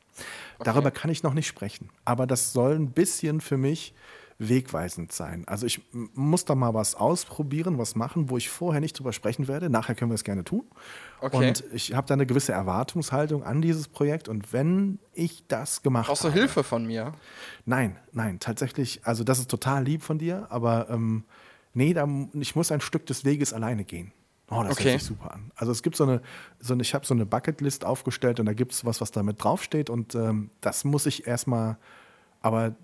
Darüber kann ich noch nicht sprechen, aber das soll ein bisschen für mich wegweisend sein. Also ich muss da mal was ausprobieren, was machen, wo ich vorher nicht drüber sprechen werde. Nachher können wir es gerne tun. Okay. Und ich habe da eine gewisse Erwartungshaltung an dieses Projekt. Und wenn ich das gemacht Brauchst du habe, Hilfe von mir? Nein, nein, tatsächlich, also das ist total lieb von dir, aber ähm, nee, da, ich muss ein Stück des Weges alleine gehen. Oh, das Okay. hört sich super an. Also es gibt so eine, so eine ich habe so eine Bucketlist aufgestellt und da gibt es was, was damit draufsteht und ähm, das muss ich erstmal, aber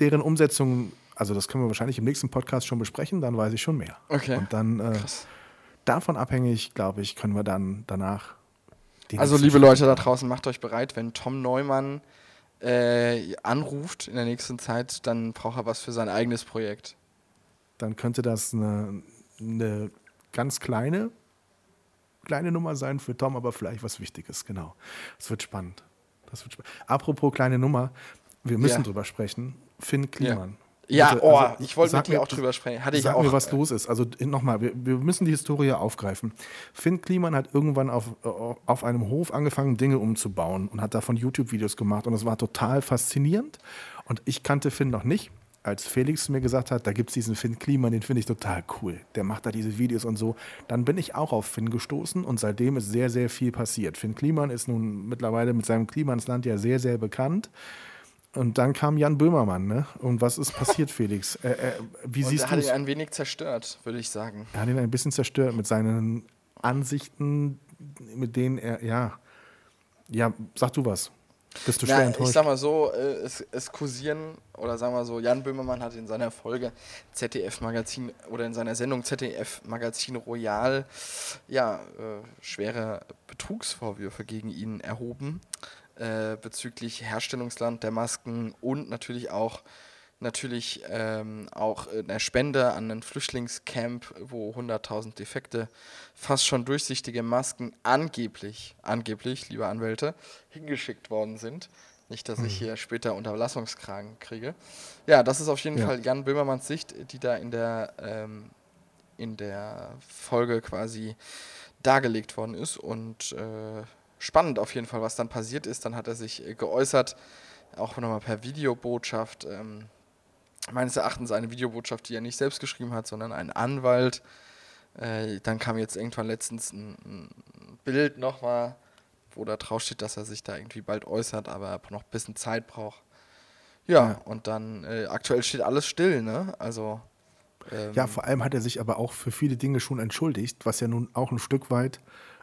deren Umsetzung, also das können wir wahrscheinlich im nächsten Podcast schon besprechen, dann weiß ich schon mehr. Okay. Und dann äh, davon abhängig, glaube ich, können wir dann danach. die Also, liebe Leute da draußen, macht euch bereit, wenn Tom Neumann äh, anruft in der nächsten Zeit, dann braucht er was für sein eigenes Projekt. dann könnte das eine, eine ganz kleine, kleine Nummer sein für Tom, aber vielleicht was Wichtiges, genau. Das wird spannend. Das wird spa Apropos kleine Nummer, wir müssen Ja. drüber sprechen. Finn Kliman. Ja, Bitte, oh, also, ich wollte mit dir auch drüber sprechen. Hatte ich Sag auch. mir, was äh, los ist. Also nochmal, wir, wir müssen die Historie aufgreifen. Finn Kliman hat irgendwann auf, äh, auf einem Hof angefangen, Dinge umzubauen und hat davon YouTube-Videos gemacht. Und das war total faszinierend. Und ich kannte Finn noch nicht. Als Felix mir gesagt hat, da gibt es diesen Finn Kliman, den finde ich total cool. Der macht da diese Videos und so. Dann bin ich auch auf Finn gestoßen und seitdem ist sehr, sehr viel passiert. Finn Kliman ist nun mittlerweile mit seinem Klimansland ja sehr, sehr bekannt. Und dann kam Jan Böhmermann, ne? Und was ist passiert, *laughs* Felix? Äh, äh, wie Und siehst er du hat es? ihn ein wenig zerstört, würde ich sagen. Er hat ihn ein bisschen zerstört mit seinen Ansichten, mit denen er, ja, ja, sag du was. Bist du schwer Na, ich enttäuscht? sag mal so, äh, es, es kursieren, oder sagen wir so, Jan Böhmermann hat in seiner Folge ZDF Magazin oder in seiner Sendung ZDF Magazin Royal ja, äh, schwere Betrugsvorwürfe gegen ihn erhoben äh, bezüglich Herstellungsland der Masken und natürlich auch natürlich ähm, auch eine Spende an ein Flüchtlingscamp, wo 100.000 defekte, fast schon durchsichtige Masken angeblich, angeblich, liebe Anwälte, hingeschickt worden sind. Nicht, dass ich hier später Unterlassungskragen kriege. Ja, das ist auf jeden Ja. Fall Jan Böhmermanns Sicht, die da in der, ähm, in der Folge quasi dargelegt worden ist. Und äh, spannend auf jeden Fall, was dann passiert ist. Dann hat er sich äh, geäußert, auch nochmal per Videobotschaft. Ähm, meines Erachtens eine Videobotschaft, die er nicht selbst geschrieben hat, sondern ein Anwalt. Äh, dann kam jetzt irgendwann letztens ein, ein Bild nochmal, wo da drauf steht, dass er sich da irgendwie bald äußert, aber er noch ein bisschen Zeit braucht. Ja, Ja. und dann äh, aktuell steht alles still, ne? Also Ähm, Ja, vor allem hat er sich aber auch für viele Dinge schon entschuldigt, was ja nun auch ein Stück weit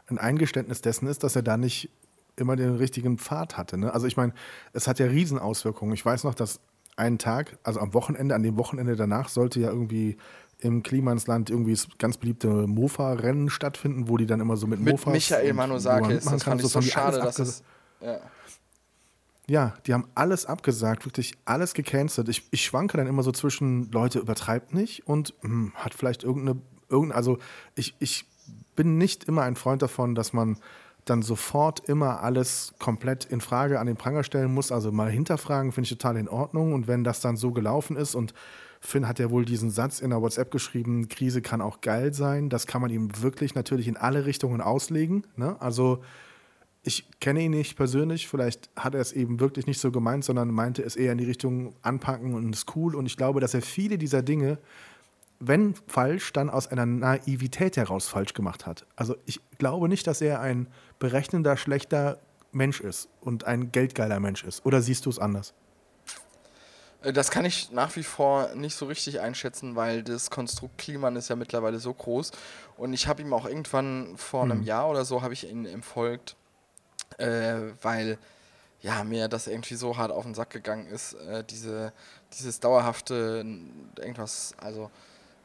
ein Eingeständnis dessen ist, dass er da nicht immer den richtigen Pfad hatte. Ne? Also ich meine, es hat ja Riesenauswirkungen. Ich weiß noch, dass einen Tag, also am Wochenende, an dem Wochenende danach sollte ja irgendwie im Klimansland irgendwie das ganz beliebte Mofa-Rennen stattfinden, wo die dann immer so mit, mit Mofas Michael und Manusakis, man das fand ich so haben die schade, dass es. Ja. ja, die haben alles abgesagt, wirklich alles gecancelt. Ich, ich schwanke dann immer so zwischen, Leute, übertreibt nicht und hm, hat vielleicht irgendeine, irgendeine also ich, ich bin nicht immer ein Freund davon, dass man dann sofort immer alles komplett in Frage an den Pranger stellen muss. Also mal hinterfragen finde ich total in Ordnung. Und wenn das dann so gelaufen ist und Finn hat ja wohl diesen Satz in der WhatsApp geschrieben, Krise kann auch geil sein. Das kann man ihm wirklich natürlich in alle Richtungen auslegen. Ne? Also ich kenne ihn nicht persönlich, vielleicht hat er es eben wirklich nicht so gemeint, sondern meinte es eher in die Richtung anpacken und ist cool. Und ich glaube, dass er viele dieser Dinge, wenn falsch, dann aus einer Naivität heraus falsch gemacht hat. Also ich glaube nicht, dass er ein berechnender, schlechter Mensch ist und ein geldgeiler Mensch ist. Oder siehst du es anders? Äh, Das kann ich nach wie vor nicht so richtig einschätzen, weil das Konstrukt Kliman ist ja mittlerweile so groß. Und ich habe ihm auch irgendwann vor einem Jahr oder so habe ich ihn empfolgt, äh, weil ja mir das irgendwie so hart auf den Sack gegangen ist, äh, diese dieses dauerhafte irgendwas, also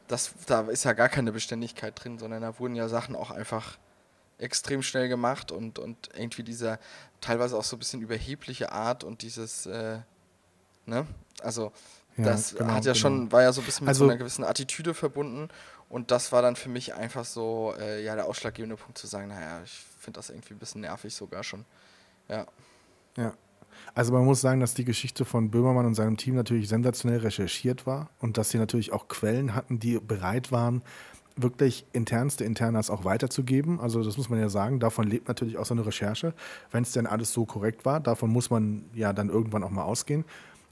das da ist ja gar keine Beständigkeit drin, sondern da wurden ja Sachen auch einfach extrem schnell gemacht und und irgendwie dieser teilweise auch so ein bisschen überhebliche Art und dieses äh, ne, also Ja, das genau, hat ja genau. schon, war ja so ein bisschen mit Also- so einer gewissen Attitüde verbunden. Und das war dann für mich einfach so, äh, ja, der ausschlaggebende Punkt zu sagen, naja, ich finde das irgendwie ein bisschen nervig sogar schon. Ja. Ja. Also man muss sagen, dass die Geschichte von Böhmermann und seinem Team natürlich sensationell recherchiert war und dass sie natürlich auch Quellen hatten, die bereit waren, wirklich internste Internas auch weiterzugeben. Also das muss man ja sagen, davon lebt natürlich auch so eine Recherche, wenn es denn alles so korrekt war. Davon muss man ja dann irgendwann auch mal ausgehen.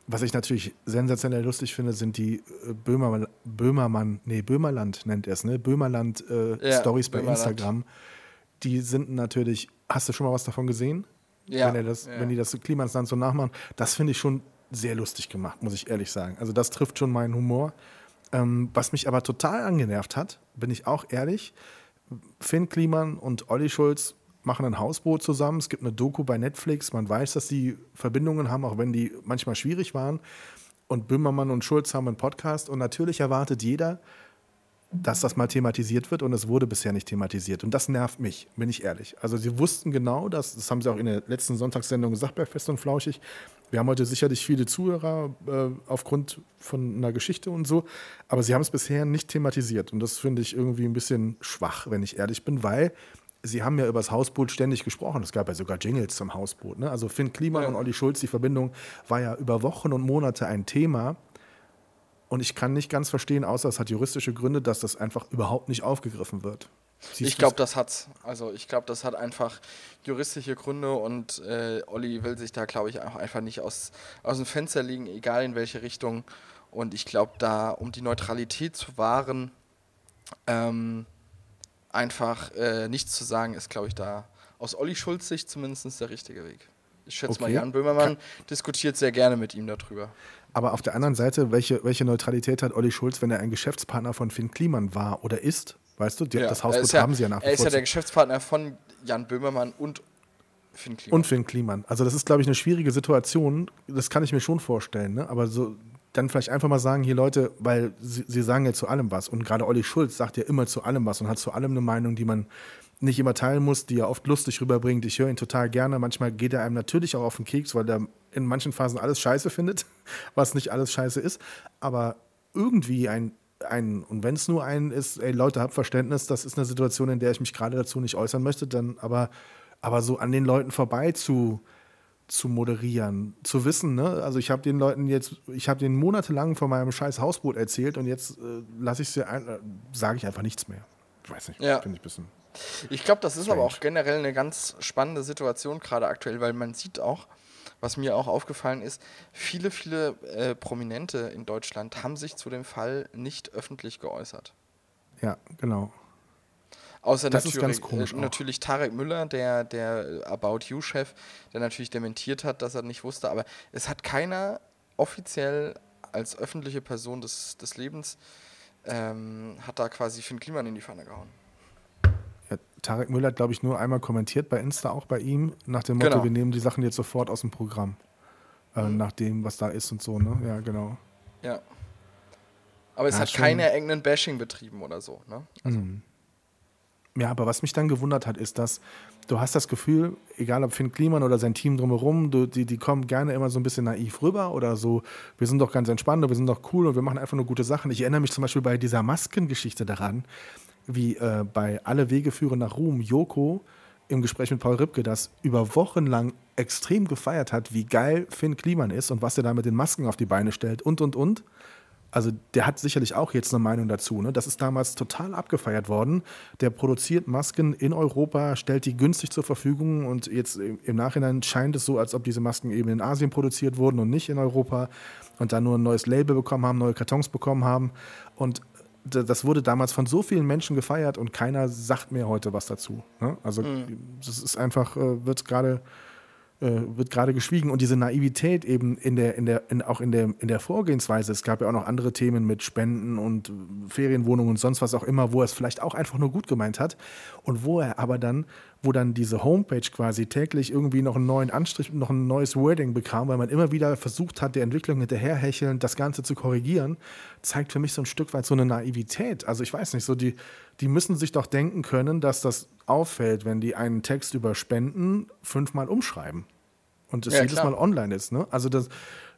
Was ich natürlich sensationell lustig finde, sind die äh, Böhmermann, Böhmermann, nee, Böhmerland nennt er es, ne? Böhmerland äh, Ja, Stories bei Böhmerland. Instagram. Die sind natürlich, hast du schon mal was davon gesehen? Ja, wenn, er das, ja. wenn die das Klimansland so nachmachen. Das finde ich schon sehr lustig gemacht, muss ich ehrlich sagen. Also das trifft schon meinen Humor. Ähm, was mich aber total angenervt hat, bin ich auch ehrlich, Finn Kliman und Olli Schulz machen ein Hausboot zusammen. Es gibt eine Doku bei Netflix. Man weiß, dass die Verbindungen haben, auch wenn die manchmal schwierig waren. Und Böhmermann und Schulz haben einen Podcast. Und natürlich erwartet jeder, dass das mal thematisiert wird und es wurde bisher nicht thematisiert. Und das nervt mich, bin ich ehrlich. Also sie wussten genau das, das haben sie auch in der letzten Sonntagssendung gesagt bei Fest und Flauschig. Wir haben heute sicherlich viele Zuhörer äh, aufgrund von einer Geschichte und so, aber sie haben es bisher nicht thematisiert. Und das finde ich irgendwie ein bisschen schwach, wenn ich ehrlich bin, weil sie haben ja über das Hausboot ständig gesprochen. Es gab ja sogar Jingles zum Hausboot. Ne? Also Finn Kliman Ja. und Olli Schulz, die Verbindung war ja über Wochen und Monate ein Thema. Und ich kann nicht ganz verstehen, außer es hat juristische Gründe, dass das einfach überhaupt nicht aufgegriffen wird. Siehst Ich glaube, das hat's. Also ich glaube, das hat einfach juristische Gründe und äh, Olli will sich da, glaube ich, auch einfach nicht aus, aus dem Fenster legen, egal in welche Richtung. Und ich glaube, da, um die Neutralität zu wahren, ähm, einfach äh, nichts zu sagen, ist, glaube ich, da aus Olli Schulz Sicht zumindest der richtige Weg. Ich schätze mal, Okay. Jan Böhmermann diskutiert sehr gerne mit ihm darüber. Aber auf der anderen Seite, welche, welche Neutralität hat Olli Schulz, wenn er ein Geschäftspartner von Finn Kliman war oder ist? Weißt du, die, das er Hausboot ist ja, haben sie ja nach wie Er ist vor. ja der Geschäftspartner von Jan Böhmermann und Finn Kliman. und Finn Kliman. Also das ist, glaube ich, eine schwierige Situation. Das kann ich mir schon vorstellen. Ne? Aber so dann vielleicht einfach mal sagen, hier Leute, weil sie, sie sagen ja zu allem was. Und gerade Olli Schulz sagt ja immer zu allem was und hat zu allem eine Meinung, die man nicht immer teilen muss, die er oft lustig rüberbringt. Ich höre ihn total gerne. Manchmal geht er einem natürlich auch auf den Keks, weil er in manchen Phasen alles scheiße findet, *laughs* was nicht alles scheiße ist. Aber irgendwie ein, ein und wenn es nur ein ist, ey Leute, habt Verständnis, das ist eine Situation, in der ich mich gerade dazu nicht äußern möchte, dann aber, aber so an den Leuten vorbei zu, zu moderieren, zu wissen, ne? Also ich habe den Leuten jetzt, ich habe denen monatelang von meinem scheiß Hausboot erzählt und jetzt äh, lasse ich sie, ein- äh, sage ich einfach nichts mehr. Ich weiß nicht, Ja. finde ich ein bisschen. Ich glaube, das ist aber Strange. auch generell eine ganz spannende Situation gerade aktuell, weil man sieht auch, was mir auch aufgefallen ist, viele, viele äh, Prominente in Deutschland haben sich zu dem Fall nicht öffentlich geäußert. Ja, genau. Außer Das natürlich, äh, natürlich Tarek Müller, der, der About You-Chef, der natürlich dementiert hat, dass er nicht wusste, aber es hat keiner offiziell als öffentliche Person des, des Lebens ähm, hat da quasi Finn Kliman in die Pfanne gehauen. Tarek Müller hat, glaube ich, nur einmal kommentiert bei Insta, auch bei ihm, nach dem Motto, Genau. wir nehmen die Sachen jetzt sofort aus dem Programm. Äh, Nach dem, was da ist und so, ne? Ja, genau. Ja. Aber es Ja, hat schon- keine eigenen Bashing betrieben oder so, ne? Also, Ja, aber was mich dann gewundert hat, ist, dass du hast das Gefühl, egal ob Finn Kliman oder sein Team drumherum, du, die, die kommen gerne immer so ein bisschen naiv rüber oder so, wir sind doch ganz entspannt und wir sind doch cool und wir machen einfach nur gute Sachen. Ich erinnere mich zum Beispiel bei dieser Maskengeschichte daran, wie äh, bei Alle Wege führen nach Ruhm Joko im Gespräch mit Paul Ripke das über Wochen lang extrem gefeiert hat, wie geil Finn Kliman ist und was er da mit den Masken auf die Beine stellt und, und, und also der hat sicherlich auch jetzt eine Meinung dazu. Ne? Das ist damals total abgefeiert worden. Der produziert Masken in Europa, stellt die günstig zur Verfügung und jetzt im Nachhinein scheint es so, als ob diese Masken eben in Asien produziert wurden und nicht in Europa und dann nur ein neues Label bekommen haben, neue Kartons bekommen haben. Und das wurde damals von so vielen Menschen gefeiert und keiner sagt mehr heute was dazu. Ne? Also das ist einfach, äh, wird gerade wird gerade geschwiegen und diese Naivität eben in der, in der, in, auch in der, in der Vorgehensweise. Es gab ja auch noch andere Themen mit Spenden und Ferienwohnungen und sonst was auch immer, wo er es vielleicht auch einfach nur gut gemeint hat und wo er aber dann, wo dann diese Homepage quasi täglich irgendwie noch einen neuen Anstrich, noch ein neues Wording bekam, weil man immer wieder versucht hat, der Entwicklung hinterherhechelnd das Ganze zu korrigieren, zeigt für mich so ein Stück weit so eine Naivität. Also ich weiß nicht, so die, die müssen sich doch denken können, dass das auffällt, wenn die einen Text über Spenden fünfmal umschreiben und es Ja, jedes klar. Mal online ist. Ne? Also das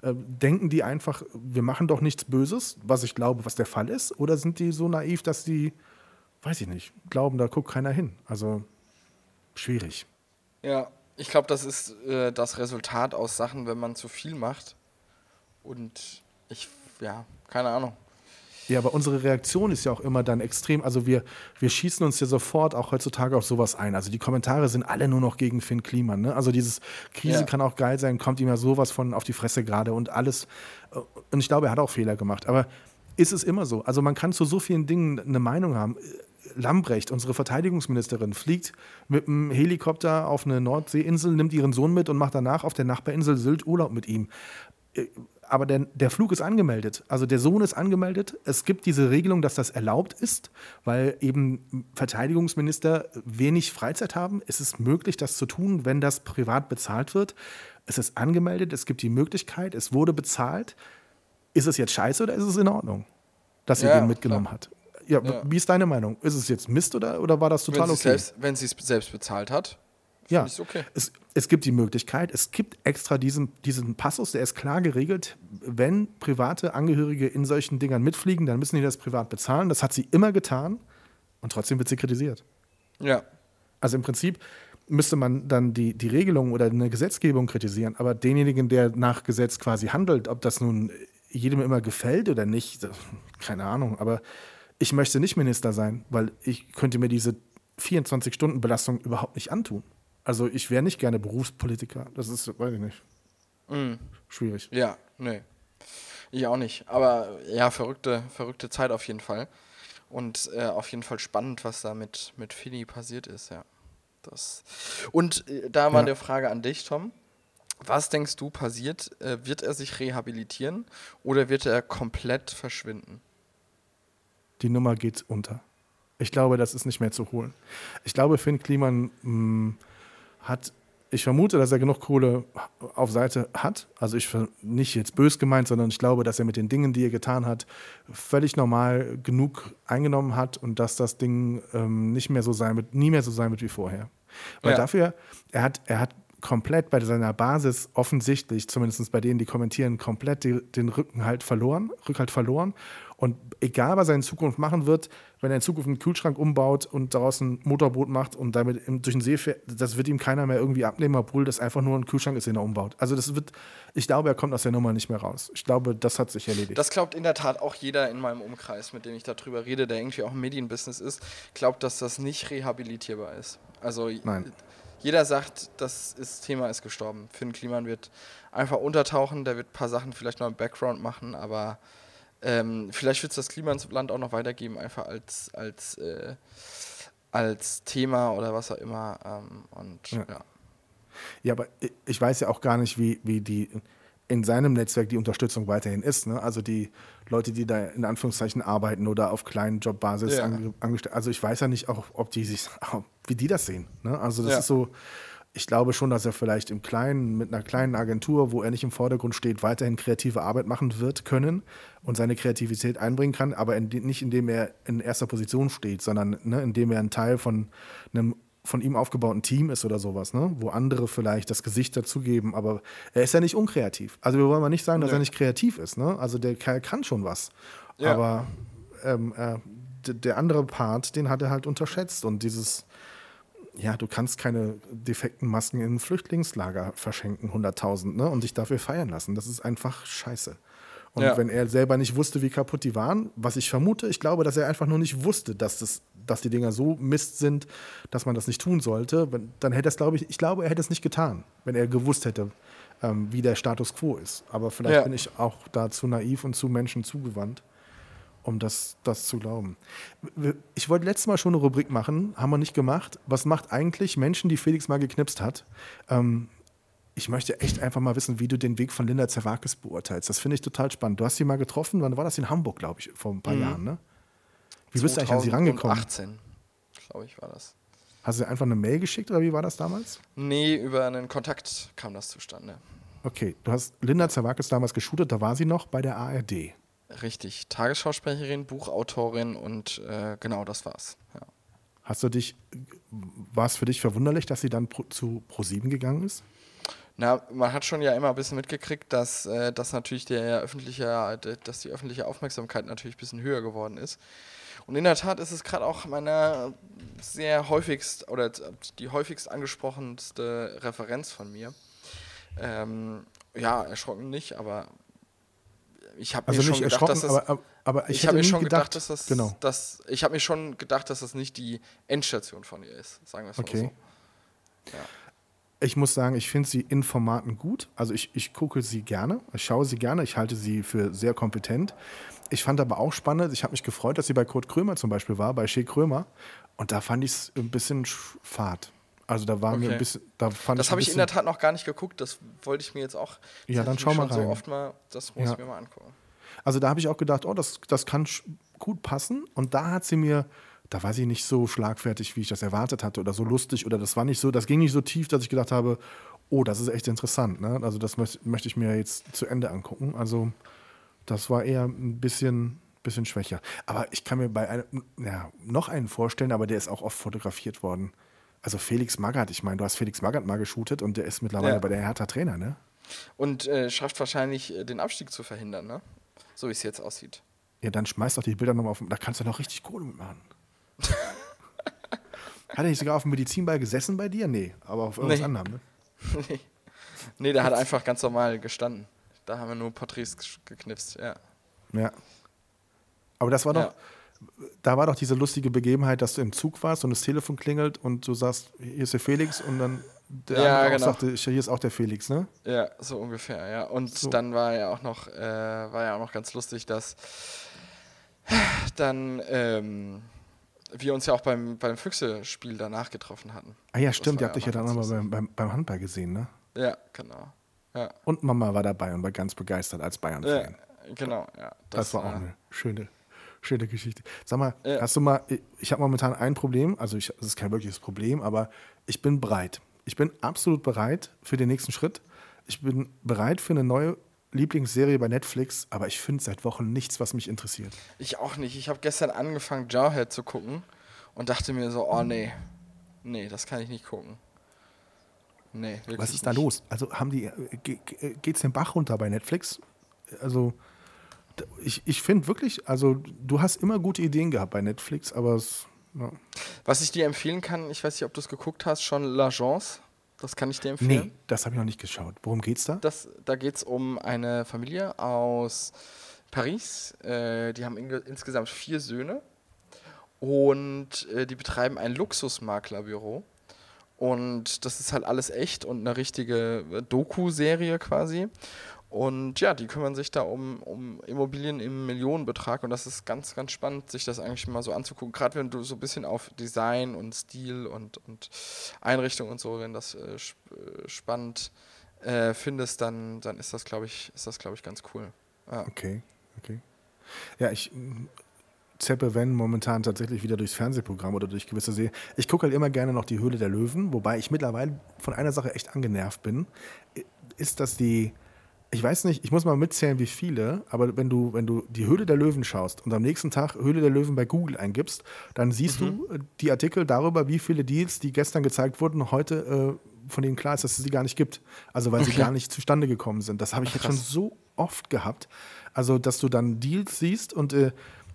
äh, denken die einfach, wir machen doch nichts Böses, was ich glaube, was der Fall ist, oder sind die so naiv, dass die, weiß ich nicht, glauben, da guckt keiner hin. Also schwierig. ja, ich glaube, das ist äh, das Resultat aus Sachen, wenn man zu viel macht. Und ich, ja, keine Ahnung. Ja, aber unsere Reaktion ist ja auch immer dann extrem. Also wir, wir schießen uns ja sofort auch heutzutage auf sowas ein. Also die Kommentare sind alle nur noch gegen Finn Kliman. Ne? Also dieses Krise Ja. kann auch geil sein, kommt ihm ja sowas von auf die Fresse gerade und alles. Äh, Und ich glaube, er hat auch Fehler gemacht. Aber ist es immer so? Also man kann zu so vielen Dingen eine Meinung haben. Lambrecht, unsere Verteidigungsministerin, fliegt mit einem Helikopter auf eine Nordseeinsel, nimmt ihren Sohn mit und macht danach auf der Nachbarinsel Sylt Urlaub mit ihm aber der, der Flug ist angemeldet. Also der Sohn ist angemeldet. Es gibt diese Regelung, dass das erlaubt ist, weil eben Verteidigungsminister wenig Freizeit haben. Es ist möglich, das zu tun, wenn das privat bezahlt wird. Es ist angemeldet, es gibt die Möglichkeit, es wurde bezahlt. Ist es jetzt scheiße oder ist es in Ordnung, dass sie Ja, den mitgenommen klar. hat? Ja, Ja. wie ist deine Meinung? Ist es jetzt Mist oder, oder war das Wenn total sie okay? selbst, wenn sie es selbst bezahlt hat, Ja, okay. es, es gibt die Möglichkeit, es gibt extra diesen, diesen Passus, der ist klar geregelt, wenn private Angehörige in solchen Dingern mitfliegen, dann müssen die das privat bezahlen. Das hat sie immer getan und trotzdem wird sie kritisiert. Ja, Also im Prinzip müsste man dann die, die Regelung oder eine Gesetzgebung kritisieren, aber denjenigen, der nach Gesetz quasi handelt, ob das nun jedem immer gefällt oder nicht, keine Ahnung, aber ich möchte nicht Minister sein, weil ich könnte mir diese 24-Stunden-Belastung überhaupt nicht antun. Also ich wäre nicht gerne Berufspolitiker. Das ist, weiß ich nicht. Schwierig. ja, nee. Ich auch nicht. Aber ja, verrückte, verrückte Zeit auf jeden Fall. Und äh, auf jeden Fall spannend, was da mit, mit Finny passiert ist, ja. Das. Und äh, da mal Ja. eine Frage an dich, Tom. Was denkst du passiert? Äh, wird er sich rehabilitieren oder wird er komplett verschwinden? die Nummer geht unter. Ich glaube, das ist nicht mehr zu holen. Ich glaube, Finn Kliman mh, hat, ich vermute, dass er genug Kohle auf Seite hat. Also ich nicht jetzt bös gemeint, sondern ich glaube, dass er mit den Dingen, die er getan hat, völlig normal genug eingenommen hat und dass das Ding ähm, nicht mehr so sein wird, nie mehr so sein wird wie vorher. Weil Ja. dafür, er hat, er hat komplett bei seiner Basis offensichtlich, zumindest bei denen, die kommentieren, komplett die, den Rückenhalt verloren, Rückhalt verloren. Und egal, was er in Zukunft machen wird, wenn er in Zukunft einen Kühlschrank umbaut und daraus ein Motorboot macht und damit durch den See fährt, das wird ihm keiner mehr irgendwie abnehmen, obwohl das einfach nur ein Kühlschrank ist, den er umbaut. Also das wird, ich glaube, er kommt aus der Nummer nicht mehr raus. Ich glaube, das hat sich erledigt. Das glaubt in der Tat auch jeder in meinem Umkreis, mit dem ich darüber rede, der irgendwie auch im Medienbusiness ist, glaubt, dass das nicht rehabilitierbar ist. Also Nein. jeder sagt, das ist, Thema ist gestorben. Finn Kliman wird einfach untertauchen, der wird ein paar Sachen vielleicht noch im Background machen, aber ähm, vielleicht wird es das Klimansland auch noch weitergeben, einfach als, als, äh, als Thema oder was auch immer. Ähm, und Ja. ja. Ja, aber ich- weiß ja auch gar nicht, wie, wie die. in seinem Netzwerk die Unterstützung weiterhin ist. Ne? Also die Leute, die da in Anführungszeichen arbeiten oder auf kleinen Jobbasis Ja. ange angestellt. Also ich weiß ja nicht auch, ob die sich, wie die das sehen. Ne? Also das Ja. ist so, ich glaube schon, dass er vielleicht im Kleinen, mit einer kleinen Agentur, wo er nicht im Vordergrund steht, weiterhin kreative Arbeit machen wird können und seine Kreativität einbringen kann, aber in, nicht indem er in erster Position steht, sondern ne, indem er ein Teil von einem von ihm aufgebauten Team ist oder sowas, ne? wo andere vielleicht das Gesicht dazugeben, aber er ist ja nicht unkreativ. Also wir wollen mal nicht sagen, dass Nö. er nicht kreativ ist. Ne? Also der Kerl kann schon was. Ja. Aber ähm, äh, der andere Part, den hat er halt unterschätzt und dieses, ja, du kannst keine defekten Masken in ein Flüchtlingslager verschenken, 100.000, ne? und dich dafür feiern lassen. Das ist einfach scheiße. Und Ja. wenn er selber nicht wusste, wie kaputt die waren, was ich vermute, ich glaube, dass er einfach nur nicht wusste, dass, das, dass die Dinger so Mist sind, dass man das nicht tun sollte, dann hätte es, glaube ich, ich glaube, er hätte es nicht getan, wenn er gewusst hätte, ähm, wie der Status quo ist. Aber vielleicht Ja. bin ich auch da zu naiv und zu Menschen zugewandt, um das, das zu glauben. Ich wollte letztes Mal schon eine Rubrik machen, haben wir nicht gemacht. Was macht eigentlich Menschen, die Felix mal geknipst hat? Ähm, ich möchte echt einfach mal wissen, wie du den Weg von Linda Zerwakis beurteilst. Das finde ich total spannend. Du hast sie mal getroffen, wann war das? In Hamburg, glaube ich, vor ein paar Jahren, ne? Wie bist du eigentlich an sie rangekommen? 2018, glaube ich, war das. Hast du einfach eine Mail geschickt oder wie war das damals? Nee, über einen Kontakt kam das zustande. Okay, du hast Linda Zerwakis damals geshootet, da war sie noch bei der ARD. Richtig. Tagesschausprecherin, Buchautorin und äh, genau das war's. Ja. Hast du dich, war es für dich verwunderlich, dass sie dann pro, zu Pro7 gegangen ist? Na, man hat schon ja immer ein bisschen mitgekriegt, dass, äh, dass natürlich der öffentliche, dass die öffentliche Aufmerksamkeit natürlich ein bisschen höher geworden ist. Und in der Tat ist es gerade auch meine sehr häufigst oder die häufigst angesprochenste Referenz von mir. Ähm, ja, erschrocken nicht, aber ich habe Also mir nicht schon gedacht, dass das, aber, aber, ich, ich habe mir schon gedacht, gedacht, dass das, genau. dass, ich habe mir schon gedacht, dass das nicht die Endstation von ihr ist, sagen wir es mal Okay. so. Ja. Ich muss sagen, ich finde sie in Formaten gut. Also ich, ich gucke sie gerne, ich schaue sie gerne, ich halte sie für sehr kompetent. Ich fand aber auch spannend, ich habe mich gefreut, dass sie bei Kurt Krömer zum Beispiel war, bei Shea Krömer. Und da fand ich es ein bisschen sch- fad. Also da war mir Okay. ein bisschen, da fand Das habe ich in der Tat noch gar nicht geguckt. Das wollte ich mir jetzt auch. Ja, dann schau mal schon So rein. oft mal, das muss Ja. ich mir mal angucken. Also da habe ich auch gedacht, oh, das, das kann gut passen. Und da hat sie mir, da war sie nicht so schlagfertig, wie ich das erwartet hatte, oder so lustig, oder das war nicht so, das ging nicht so tief, dass ich gedacht habe, oh, das ist echt interessant. Ne? Also das möcht, möchte ich mir jetzt zu Ende angucken. Also das war eher ein bisschen, bisschen schwächer. Aber ich kann mir bei einem, ja, noch einen vorstellen, aber der ist auch oft fotografiert worden. Also Felix Magath, ich meine, du hast Felix Magath mal geshootet und der ist mittlerweile Ja. bei der Hertha Trainer, ne? Und äh, schafft wahrscheinlich äh, den Abstieg zu verhindern, ne? So wie es jetzt aussieht. Ja, dann schmeiß doch die Bilder nochmal auf. Da kannst du noch richtig Kohle mitmachen. *laughs* Hat er nicht sogar auf dem Medizinball gesessen bei dir? Nee, aber auf irgendwas Nee. anderem, ne? *laughs* nee, der hat einfach ganz normal gestanden. Da haben wir nur Porträts geknipst, ja. Ja. Aber das war doch, Ja. Da war doch diese lustige Begebenheit, dass du im Zug warst und das Telefon klingelt und du sagst, hier ist der Felix und dann der Ja, andere genau. sagte, hier ist auch der Felix, ne? Ja, so ungefähr, ja. Und So. dann war ja auch noch, äh, war ja auch noch ganz lustig, dass dann ähm, wir uns ja auch beim, beim Füchse-Spiel danach getroffen hatten. Ah ja, Das stimmt, ihr habt dich ja dann nochmal beim, beim, beim Handball gesehen, ne? Ja, genau. Ja, Und Mama war dabei und war ganz begeistert als ja Bayern-Fan. genau, ja. Das, war auch eine schöne, schöne Geschichte. Sag mal, Ja. hast du mal, ich- habe momentan ein Problem, also es ist kein wirkliches Problem, aber ich bin bereit. Ich bin absolut bereit für den nächsten Schritt. Ich bin bereit für eine neue Lieblingsserie bei Netflix, aber ich finde seit Wochen nichts, was mich interessiert. Ich auch nicht. Ich habe gestern angefangen, Jarhead zu gucken und dachte mir so, oh nee, nee, das kann ich nicht gucken. Nee, wirklich Was ist da nicht. los? Also haben die, äh, ge- ge- geht's den Bach runter bei Netflix? Also ich, ich finde wirklich, also du hast immer gute Ideen gehabt bei Netflix, aber es, ja. Was ich dir empfehlen kann, ich weiß nicht, ob du es geguckt hast, schon L'Agence. Das kann ich dir empfehlen. nee, das habe ich noch nicht geschaut. Worum geht's da? Das, da geht es um eine Familie aus Paris. Äh, die haben inge- insgesamt vier Söhne und äh, die betreiben ein Luxusmaklerbüro. Und das ist halt alles echt und eine richtige äh, Doku-Serie quasi. Und ja, die kümmern sich da um, um Immobilien im Millionenbetrag und das ist ganz, ganz spannend, sich das eigentlich mal so anzugucken. Gerade wenn du so ein bisschen auf Design und Stil und, und Einrichtung und so, wenn das äh, äh, spannend äh, findest, dann, dann ist das, glaube ich, ist ich, ganz cool. Ja. Okay, okay. Ja, ich zeppe, wenn momentan tatsächlich wieder durchs Fernsehprogramm oder durch gewisse Serien. Ich gucke halt immer gerne noch die Höhle der Löwen, wobei ich mittlerweile von einer Sache echt angenervt bin. Ist, dass die, ich weiß nicht, ich muss mal mitzählen, wie viele, aber wenn du, wenn du die Höhle der Löwen schaust und am nächsten Tag Höhle der Löwen bei Google eingibst, dann siehst mhm. du äh, die Artikel darüber, wie viele Deals, die gestern gezeigt wurden, heute äh, von denen klar ist, dass es sie gar nicht gibt. Also weil okay. sie gar nicht zustande gekommen sind. Das habe ich Ach, jetzt schon so oft gehabt. Also, dass du dann Deals siehst und äh,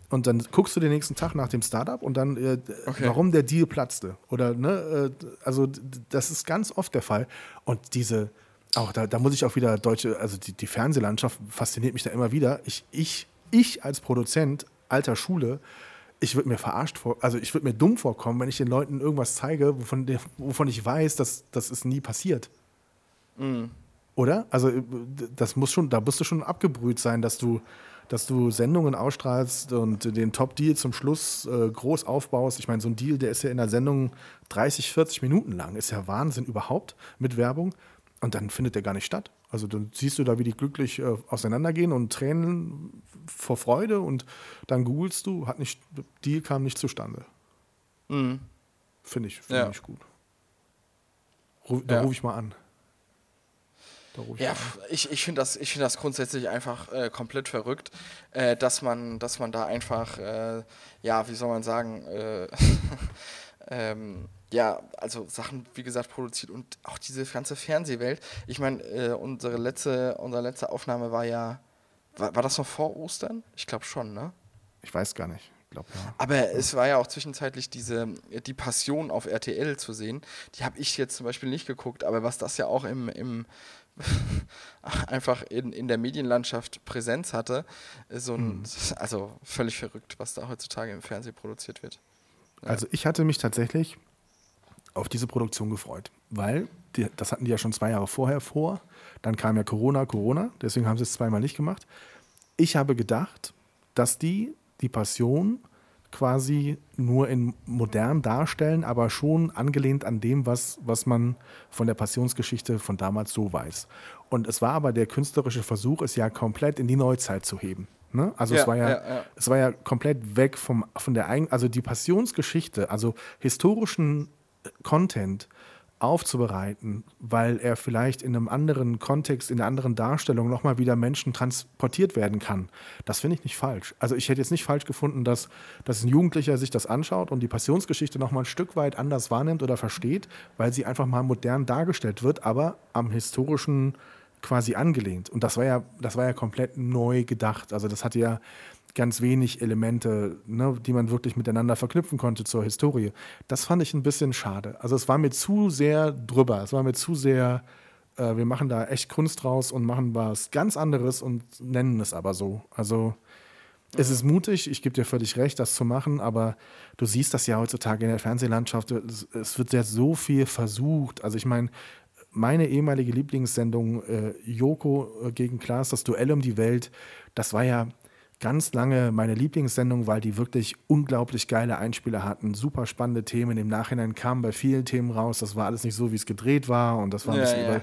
und dann guckst du den nächsten Tag nach dem Startup und dann, äh, okay. warum der Deal platzte. Oder, ne, äh, also das ist ganz oft der Fall. Und diese, auch da, da muss ich auch wieder deutsche, also die, die Fernsehlandschaft fasziniert mich da immer wieder. Ich, ich, ich als Produzent alter Schule, ich würde mir verarscht vor, also ich würde mir dumm vorkommen, wenn ich den Leuten irgendwas zeige, wovon, wovon ich weiß, dass das ist nie passiert. Mhm. Oder? Also das muss schon, da musst du schon abgebrüht sein, dass du dass du Sendungen ausstrahlst und den Top-Deal zum Schluss äh, groß aufbaust. Ich meine, so ein Deal, der ist ja in der Sendung 30, 40 Minuten lang. Ist ja Wahnsinn überhaupt mit Werbung. Und dann findet der gar nicht statt. Also dann siehst du da, wie die glücklich äh, auseinandergehen und Tränen vor Freude und dann googelst du, hat nicht, Deal kam nicht zustande. Mhm. Finde ich, find ja. ich gut. Ruf, da ja. rufe ich mal an. Ja, ich, ich finde das, find das grundsätzlich einfach äh, komplett verrückt, äh, dass, man, dass man da einfach, äh, ja, wie soll man sagen, äh, *laughs* ähm, ja, also Sachen, wie gesagt, produziert und auch diese ganze Fernsehwelt. Ich meine, äh, unsere letzte, unsere letzte Aufnahme war ja, war, war das noch vor Ostern? Ich glaube schon, ne? Ich weiß gar nicht. Glaub, ja. Aber es war ja auch zwischenzeitlich diese, die Passion auf RTL zu sehen. Die habe ich jetzt zum Beispiel nicht geguckt, aber was das ja auch im, im *laughs* einfach in, in der Medienlandschaft Präsenz hatte. So ein, mhm. *laughs* Also völlig verrückt, was da heutzutage im Fernsehen produziert wird. Ja. Also ich hatte mich tatsächlich auf diese Produktion gefreut, weil die, das hatten die ja schon zwei Jahre vorher vor. Dann kam ja Corona, Corona, deswegen haben sie es zweimal nicht gemacht. Ich habe gedacht, dass die die Passion quasi nur in modern darstellen, aber schon angelehnt an dem, was, was man von der Passionsgeschichte von damals so weiß. Und es war aber der künstlerische Versuch, es ja komplett in die Neuzeit zu heben. Ne? Also ja, es war ja, ja, ja, es war ja komplett weg vom, von der eigenen, also die Passionsgeschichte, also historischen Content aufzubereiten, weil er vielleicht in einem anderen Kontext, in einer anderen Darstellung nochmal wieder Menschen transportiert werden kann. Das finde ich nicht falsch. Also ich hätte jetzt nicht falsch gefunden, dass, dass ein Jugendlicher sich das anschaut und die Passionsgeschichte nochmal ein Stück weit anders wahrnimmt oder versteht, weil sie einfach mal modern dargestellt wird, aber am historischen quasi angelehnt. Und das war ja, das war ja komplett neu gedacht. Also das hatte ja ganz wenig Elemente, ne, die man wirklich miteinander verknüpfen konnte zur Historie. Das fand ich ein bisschen schade. Also es war mir zu sehr drüber. Es war mir zu sehr, äh, wir machen da echt Kunst draus und machen was ganz anderes und nennen es aber so. Also es ist mutig, ich gebe dir völlig recht, das zu machen, aber du siehst das ja heutzutage in der Fernsehlandschaft. Es, es wird ja so viel versucht. Also ich meine, meine ehemalige Lieblingssendung äh, Joko äh, gegen Klaas, das Duell um die Welt, das war ja ganz lange meine Lieblingssendung, weil die wirklich unglaublich geile Einspieler hatten, super spannende Themen. Im Nachhinein kamen bei vielen Themen raus, das war alles nicht so, wie es gedreht war und das war ja, ja.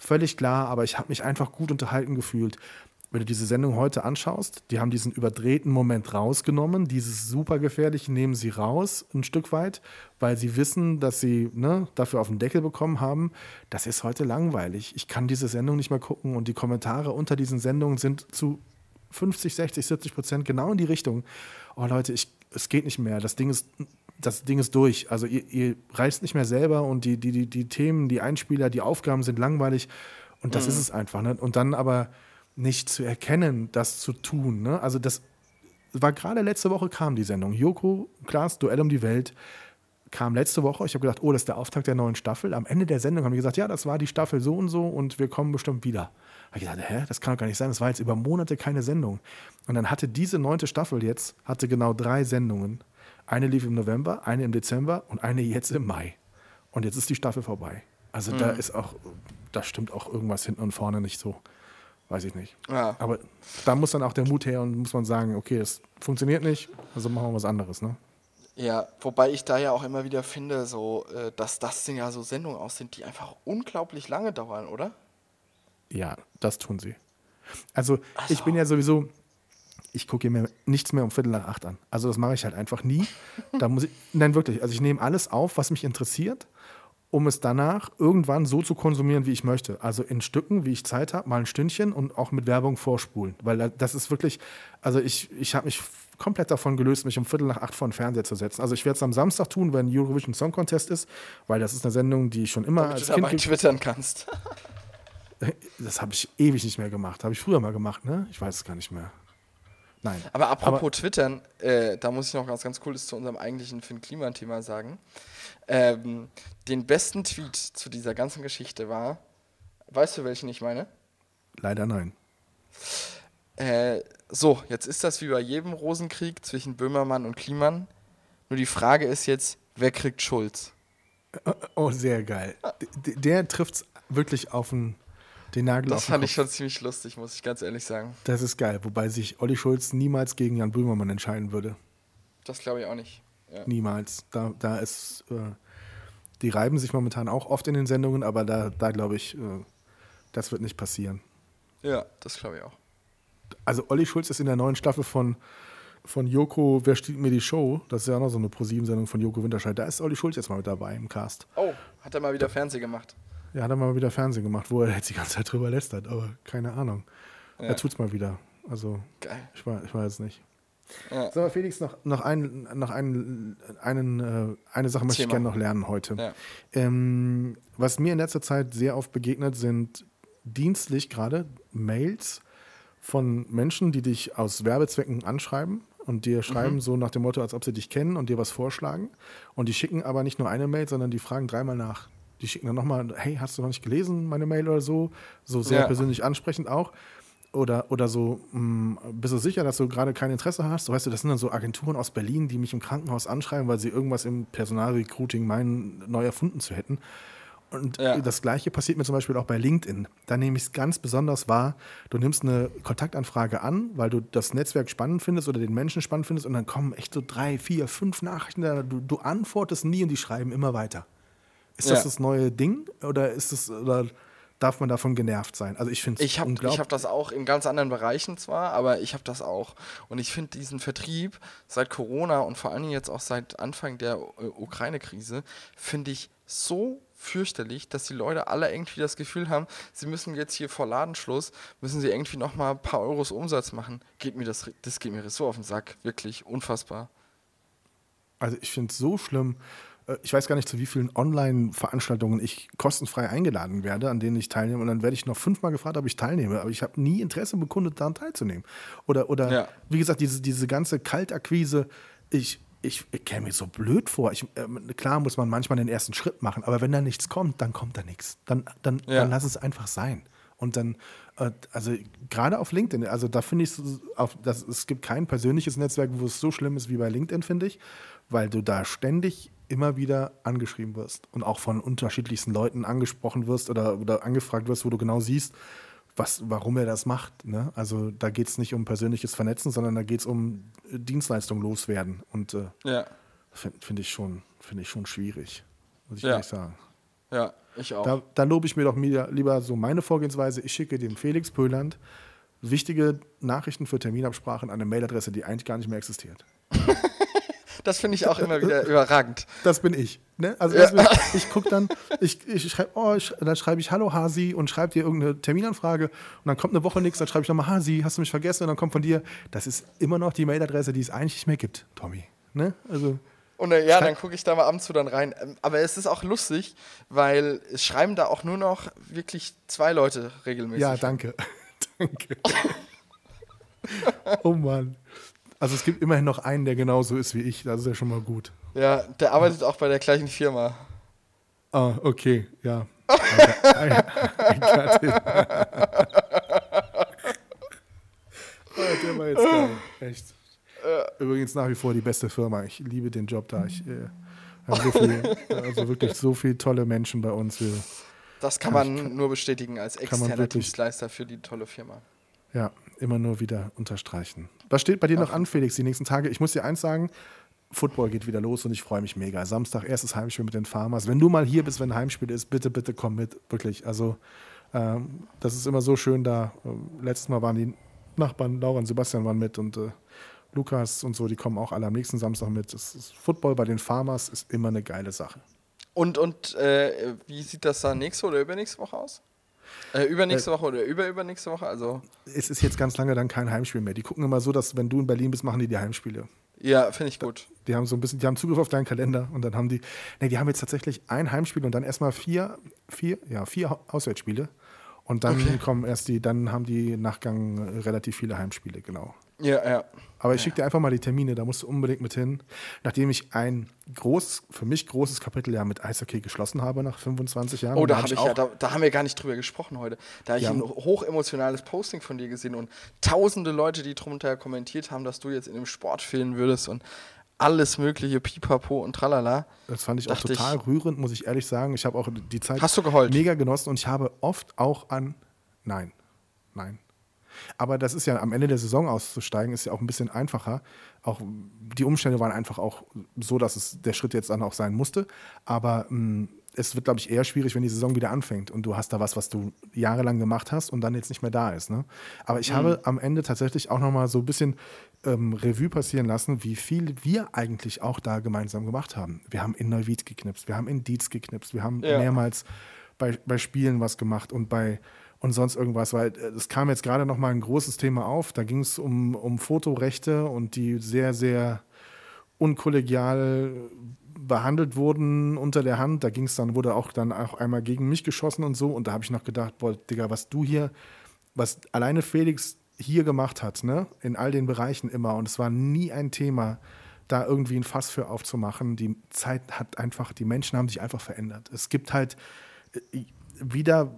völlig klar, aber ich habe mich einfach gut unterhalten gefühlt. Wenn du diese Sendung heute anschaust, die haben diesen überdrehten Moment rausgenommen, dieses super gefährliche nehmen sie raus, ein Stück weit, weil sie wissen, dass sie ne, dafür auf den Deckel bekommen haben. Das ist heute langweilig. Ich kann diese Sendung nicht mehr gucken und die Kommentare unter diesen Sendungen sind zu 50, 60, 70 Prozent genau in die Richtung. Oh Leute, ich, es geht nicht mehr. Das Ding ist, das Ding ist durch. Also ihr, ihr reist nicht mehr selber und die, die, die, die Themen, die Einspieler, die Aufgaben sind langweilig. Und das mhm. ist es einfach. Ne? Und dann aber nicht zu erkennen, das zu tun. Ne? Also das war gerade letzte Woche kam die Sendung. Joko, Klaas, Duell um die Welt kam letzte Woche. Ich habe gedacht, oh, das ist der Auftakt der neuen Staffel. Am Ende der Sendung haben die gesagt, ja, das war die Staffel so und so und wir kommen bestimmt wieder habe ich gedacht, hä, das kann doch gar nicht sein. Das war jetzt über Monate keine Sendung. Und dann hatte diese neunte Staffel jetzt, hatte genau drei Sendungen. Eine lief im November, eine im Dezember und eine jetzt im Mai. Und jetzt ist die Staffel vorbei. Also mhm. da ist auch, da stimmt auch irgendwas hinten und vorne nicht so. Weiß ich nicht. Ja. Aber da muss dann auch der Mut her und muss man sagen, okay, das funktioniert nicht, also machen wir was anderes, ne? Ja, wobei ich da ja auch immer wieder finde, so, äh, dass das ja so Sendungen aus sind, die einfach unglaublich lange dauern, oder? Ja, das tun sie. Also, ich bin ja sowieso, ich gucke mir nichts mehr um Viertel nach acht an. Also das mache ich halt einfach nie. Da muss ich, *laughs* nein, wirklich. Also ich nehme alles auf, was mich interessiert, um es danach irgendwann so zu konsumieren, wie ich möchte. Also in Stücken, wie ich Zeit habe, mal ein Stündchen und auch mit Werbung vorspulen. Weil das ist wirklich, also ich, ich habe mich komplett davon gelöst, mich um Viertel nach acht vor den Fernseher zu setzen. Also ich werde es am Samstag tun, wenn Eurovision Song Contest ist, weil das ist eine Sendung, die ich schon immer Damit als du Kind dabei twittern kannst. *laughs* Das habe ich ewig nicht mehr gemacht. Habe ich früher mal gemacht, ne? Ich weiß es gar nicht mehr. Nein. Aber apropos Twittern, äh, da muss ich noch was ganz Cooles zu unserem eigentlichen Finn Kliman-Thema sagen. Ähm, den besten Tweet zu dieser ganzen Geschichte war, weißt du, welchen ich meine? Leider nein. Äh, so, jetzt ist das wie bei jedem Rosenkrieg zwischen Böhmermann und Kliman. Nur die Frage ist jetzt, wer kriegt Schulz? Oh, sehr geil. D der trifft es wirklich auf den, den Nagel Das fand ich schon ziemlich lustig, muss ich ganz ehrlich sagen. Das ist geil. Wobei sich Olli Schulz niemals gegen Jan Böhmermann entscheiden würde. Das glaube ich auch nicht. Ja. Niemals. Da, da ist, äh, die reiben sich momentan auch oft in den Sendungen, aber da, da glaube ich, äh, das wird nicht passieren. ja, das glaube ich auch. Also Olli Schulz ist in der neuen Staffel von, von Joko, Wer stiehlt mir die Show? Das ist ja auch noch so eine ProSieben-Sendung von Joko Winterscheid. Da ist Olli Schulz jetzt mal mit dabei im Cast. Oh, hat er mal wieder Fernsehen gemacht. Ja, hat er mal wieder Fernsehen gemacht, wo er jetzt die ganze Zeit drüber lästert, aber keine Ahnung. Ja. Er tut's mal wieder. Also, Geil. ich, war, ich weiß nicht. Ja. So, Felix, noch, noch, ein, noch ein, einen, äh, eine Sache möchte ich Thema. gerne noch lernen heute. Ja. Ähm, was mir in letzter Zeit sehr oft begegnet, sind dienstlich gerade Mails von Menschen, die dich aus Werbezwecken anschreiben und dir schreiben Mhm. so nach dem Motto, als ob sie dich kennen und dir was vorschlagen. Und die schicken aber nicht nur eine Mail, sondern die fragen dreimal nach. Die schicken dann nochmal, hey, hast du noch nicht gelesen, meine Mail oder so? So sehr Ja. persönlich ansprechend auch. Oder, oder so, mh, bist du sicher, dass du gerade kein Interesse hast? So, weißt du, das sind dann so Agenturen aus Berlin, die mich im Krankenhaus anschreiben, weil sie irgendwas im Personalrecruiting meinen, neu erfunden zu hätten. Und Ja. das Gleiche passiert mir zum Beispiel auch bei LinkedIn. Da nehme ich es ganz besonders wahr. Du nimmst eine Kontaktanfrage an, weil du das Netzwerk spannend findest oder den Menschen spannend findest und dann kommen echt so drei, vier, fünf Nachrichten. Du, du antwortest nie und die schreiben immer weiter. Ist das Ja. das neue Ding oder ist es oder darf man davon genervt sein? Also ich finde es Ich habe unglaublich. hab das auch in ganz anderen Bereichen zwar, aber ich habe das auch. Und ich finde diesen Vertrieb seit Corona und vor allen Dingen jetzt auch seit Anfang der Ukraine-Krise, finde ich so fürchterlich, dass die Leute alle irgendwie das Gefühl haben, sie müssen jetzt hier vor Ladenschluss, müssen sie irgendwie nochmal ein paar Euros Umsatz machen. Geht mir das, das geht mir so auf den Sack. Wirklich unfassbar. Also ich finde es so schlimm. Äh, Ich weiß gar nicht, zu wie vielen Online-Veranstaltungen ich kostenfrei eingeladen werde, an denen ich teilnehme. Und dann werde ich noch fünfmal gefragt, ob ich teilnehme. Aber ich habe nie Interesse bekundet, daran teilzunehmen. Oder, oder Ja. wie gesagt, diese, diese ganze Kaltakquise, ich, ich, ich käme mir so blöd vor. Ich, äh, klar muss man manchmal den ersten Schritt machen, aber wenn da nichts kommt, dann kommt da nichts. Dann, dann, Ja. dann lass es einfach sein. Und dann, äh, also gerade auf LinkedIn, also da finde ich, es es gibt kein persönliches Netzwerk, wo es so schlimm ist wie bei LinkedIn, finde ich, weil du da ständig immer wieder angeschrieben wirst und auch von unterschiedlichsten Leuten angesprochen wirst oder, oder angefragt wirst, wo du genau siehst, was, warum er das macht. Ne? Also da geht es nicht um persönliches Vernetzen, sondern da geht es um äh, Dienstleistung loswerden. Und äh, Ja, finde find ich, schon- finde ich schon schwierig, muss ich Ja. ehrlich sagen. ja, ich auch. Da, da lobe ich mir doch lieber so meine Vorgehensweise. Ich schicke dem Felix Pöland wichtige Nachrichten für Terminabsprachen an eine Mailadresse, die eigentlich gar nicht mehr existiert. *laughs* Das finde ich auch immer wieder *laughs* überragend. Das bin ich. Ne? Also das bin ich, ich gucke dann, ich, ich schreibe, oh, ich, dann schreibe ich Hallo Hasi und schreibe dir irgendeine Terminanfrage und dann kommt eine Woche nichts, dann schreibe ich nochmal Hasi, hast du mich vergessen? Und dann kommt von dir, das ist immer noch die Mailadresse, die es eigentlich nicht mehr gibt, Tommy. Ne? Also Und äh, ja, dann gucke ich da mal ab und zu dann rein. Ähm, Aber es ist auch lustig, weil es schreiben da auch nur noch wirklich zwei Leute regelmäßig. Ja, danke. *laughs* danke. *laughs* oh Mann. Also es gibt immerhin noch einen, der genauso ist wie ich. Das ist ja schon mal gut. Ja, der arbeitet auch bei der gleichen Firma. Ah, okay, ja. I, *laughs* oh, der war jetzt geil. Echt. Übrigens nach wie vor die beste Firma. Ich liebe den Job da. Ich äh, habe so viel, also wirklich so viele tolle Menschen bei uns. Wir, Das kann man nur bestätigen als externer wirklich- Dienstleister für die tolle Firma. Ja, immer nur wieder unterstreichen. Was steht bei dir noch an, Felix, die nächsten Tage? Ich muss dir eins sagen, Football geht wieder los und ich freue mich mega. Samstag, erstes Heimspiel mit den Farmers. Wenn du mal hier bist, wenn ein Heimspiel ist, bitte, bitte komm mit. Wirklich. Also Ähm, das ist immer so schön da. Ähm, letztes Mal waren die Nachbarn, Laura und Sebastian waren mit und äh, Lukas und so, die kommen auch alle am nächsten Samstag mit. Football bei den Farmers ist immer eine geile Sache. Und, und äh, wie sieht das dann nächste oder übernächste Woche aus? Äh, übernächste äh, Woche oder überübernächste Woche? Also es ist jetzt ganz lange dann kein Heimspiel mehr. Die gucken immer so, dass wenn du in Berlin bist, machen die die Heimspiele. Ja, finde ich gut. Die haben so ein bisschen, die haben Zugriff auf deinen Kalender und dann haben die, ne, die haben jetzt tatsächlich ein Heimspiel und dann erstmal vier, vier, ja, vier Auswärtsspiele. Und dann okay. kommen erst die, dann haben die Nachgang relativ viele Heimspiele, genau. Ja, ja. Aber ich schicke dir einfach mal die Termine, da musst du unbedingt mit hin. Nachdem ich ein großes, für mich großes Kapitel ja mit Eishockey geschlossen habe nach 25 Jahren. Oh, da, hab ich, ich ja, da, da, haben wir gar nicht drüber gesprochen heute. Da habe ja. ich ein hochemotionales Posting von dir gesehen und tausende Leute, die drunter kommentiert haben, dass du jetzt in dem Sport fehlen würdest und alles mögliche, pipapo und tralala. Das fand ich auch total ich, rührend, muss ich ehrlich sagen. Ich habe auch die Zeit Hast du geheult? mega genossen und ich habe oft auch an. Nein, nein. Aber das ist ja am Ende der Saison auszusteigen, ist ja auch ein bisschen einfacher. Auch die Umstände waren einfach auch so, dass es der Schritt jetzt dann auch sein musste. Aber mh, mm, es wird, glaube ich, eher schwierig, wenn die Saison wieder anfängt und du hast da was, was du jahrelang gemacht hast und dann jetzt nicht mehr da ist. Ne? Aber ich mhm. habe am Ende tatsächlich auch nochmal so ein bisschen ähm, Revue passieren lassen, wie viel wir eigentlich auch da gemeinsam gemacht haben. Wir haben in Neuwied geknipst, wir haben in Dietz geknipst, wir haben ja. mehrmals bei, bei Spielen was gemacht und bei und sonst irgendwas, weil äh, es kam jetzt gerade nochmal ein großes Thema auf. Da ging es um, um Fotorechte und die sehr, sehr unkollegial behandelt wurden unter der Hand. Da ging es dann, wurde auch dann auch einmal gegen mich geschossen und so. Und da habe ich noch gedacht, boah, Digga, was du hier, was alleine Felix hier gemacht hat, ne, in all den Bereichen immer. Und es war nie ein Thema, da irgendwie ein Fass für aufzumachen. Die Zeit hat einfach, die Menschen haben sich einfach verändert. Es gibt halt äh, wieder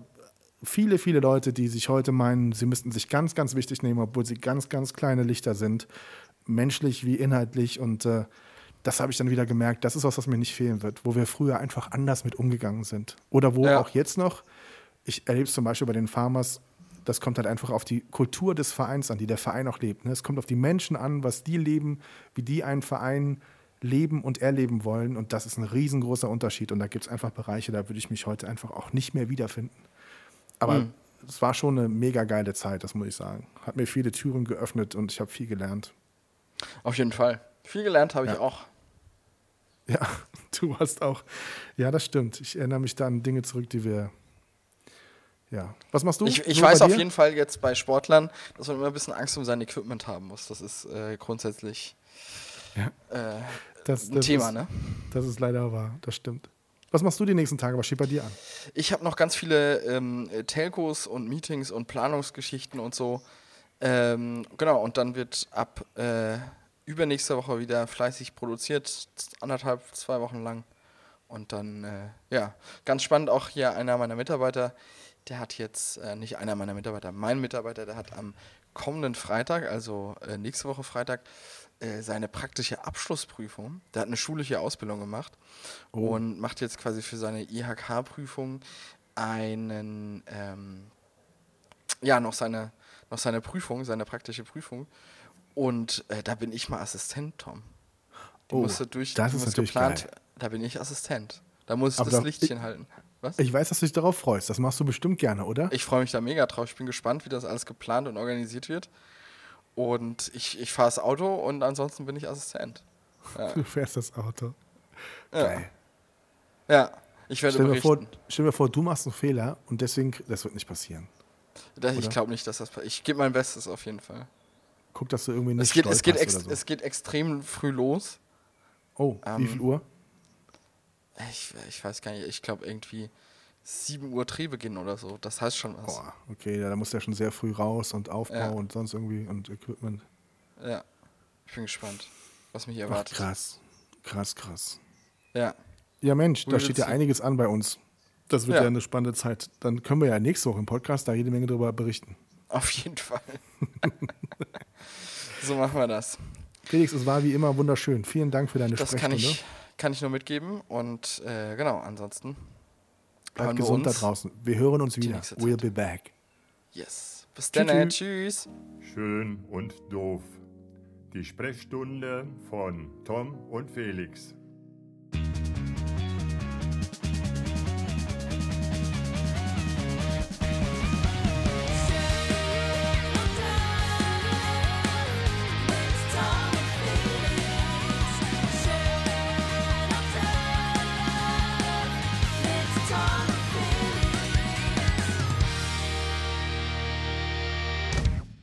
viele, viele Leute, die sich heute meinen, sie müssten sich ganz, ganz wichtig nehmen, obwohl sie ganz, ganz kleine Lichter sind, menschlich wie inhaltlich. Und äh, das habe ich dann wieder gemerkt, das ist was, was mir nicht fehlen wird, wo wir früher einfach anders mit umgegangen sind. Oder wo ja. auch jetzt noch, ich erlebe es zum Beispiel bei den Farmers, das kommt halt einfach auf die Kultur des Vereins an, die der Verein auch lebt. Ne? Es kommt auf die Menschen an, was die leben, wie die einen Verein leben und erleben wollen. Und das ist ein riesengroßer Unterschied. Und da gibt es einfach Bereiche, da würde ich mich heute einfach auch nicht mehr wiederfinden. Aber mhm. es war schon eine mega geile Zeit, das muss ich sagen. Hat mir viele Türen geöffnet und ich habe viel gelernt. Auf jeden Fall. Viel gelernt habe ja. ich auch. Ja, *laughs* du hast auch. Ja, das stimmt. Ich erinnere mich da an Dinge zurück, die wir. Ja. Was machst du? Ich, ich weiß auf jeden Fall jetzt bei Sportlern, dass man immer ein bisschen Angst um sein Equipment haben muss. Das ist äh, grundsätzlich ja. äh, das, ein Thema, ist, ne? Das ist leider wahr, das stimmt. Was machst du die nächsten Tage? Was steht bei dir an? Ich habe noch ganz viele ähm, Telcos und Meetings und Planungsgeschichten und so. Ähm, genau, und dann wird ab äh, übernächste Woche wieder fleißig produziert, anderthalb, zwei Wochen lang. Und dann, äh, ja, ganz spannend auch hier einer meiner Mitarbeiter, der hat jetzt, äh, nicht einer meiner Mitarbeiter, mein Mitarbeiter, der hat am kommenden Freitag, also äh, nächste Woche Freitag, seine praktische Abschlussprüfung. Der hat eine schulische Ausbildung gemacht oh. und macht jetzt quasi für seine IHK-Prüfung einen, ähm, ja, noch seine, noch seine Prüfung, seine praktische Prüfung. Und äh, da bin ich mal Assistent, Tom. Die oh, musste durch, das ist natürlich geplant, geil. da bin ich Assistent. Da muss ich Aber das da, Lichtchen ich, halten. Was? Ich weiß, dass du dich darauf freust. Das machst du bestimmt gerne, oder? Ich freue mich da mega drauf. Ich bin gespannt, wie das alles geplant und organisiert wird. Und ich, ich fahre das Auto und ansonsten bin ich Assistent. Ja. Du fährst das Auto. Geil. Ja, ich werde stell mir, vor, stell mir vor, du machst einen Fehler und deswegen, das wird nicht passieren. Das, ich glaube nicht, dass das passiert. Ich gebe mein Bestes auf jeden Fall. Guck, dass du irgendwie nicht es geht, es geht, so. es geht extrem früh los. Oh, ähm, wie viel Uhr? Ich, ich weiß gar nicht, ich glaube irgendwie 7 Uhr Drehbeginn oder so. Das heißt schon was. Boah, okay, da muss der schon sehr früh raus und Aufbau ja. und sonst irgendwie und Equipment. Ja, ich bin gespannt, was mich erwartet. Ach, krass, krass, krass. Ja. Ja, Mensch, da steht ja einiges an bei uns. Das wird ja. ja eine spannende Zeit. Dann können wir ja nächste Woche im Podcast da jede Menge drüber berichten. Auf jeden Fall. *laughs* so machen wir das. Felix, es war wie immer wunderschön. Vielen Dank für deine das Sprechstunde. Das kann ich, kann ich nur mitgeben. Und äh, genau, ansonsten Bleibt gesund da draußen. Wir hören uns wieder. We'll be back. Yes. Bis dann. Tschüss. Schön und doof. Die Sprechstunde von Tom und Felix.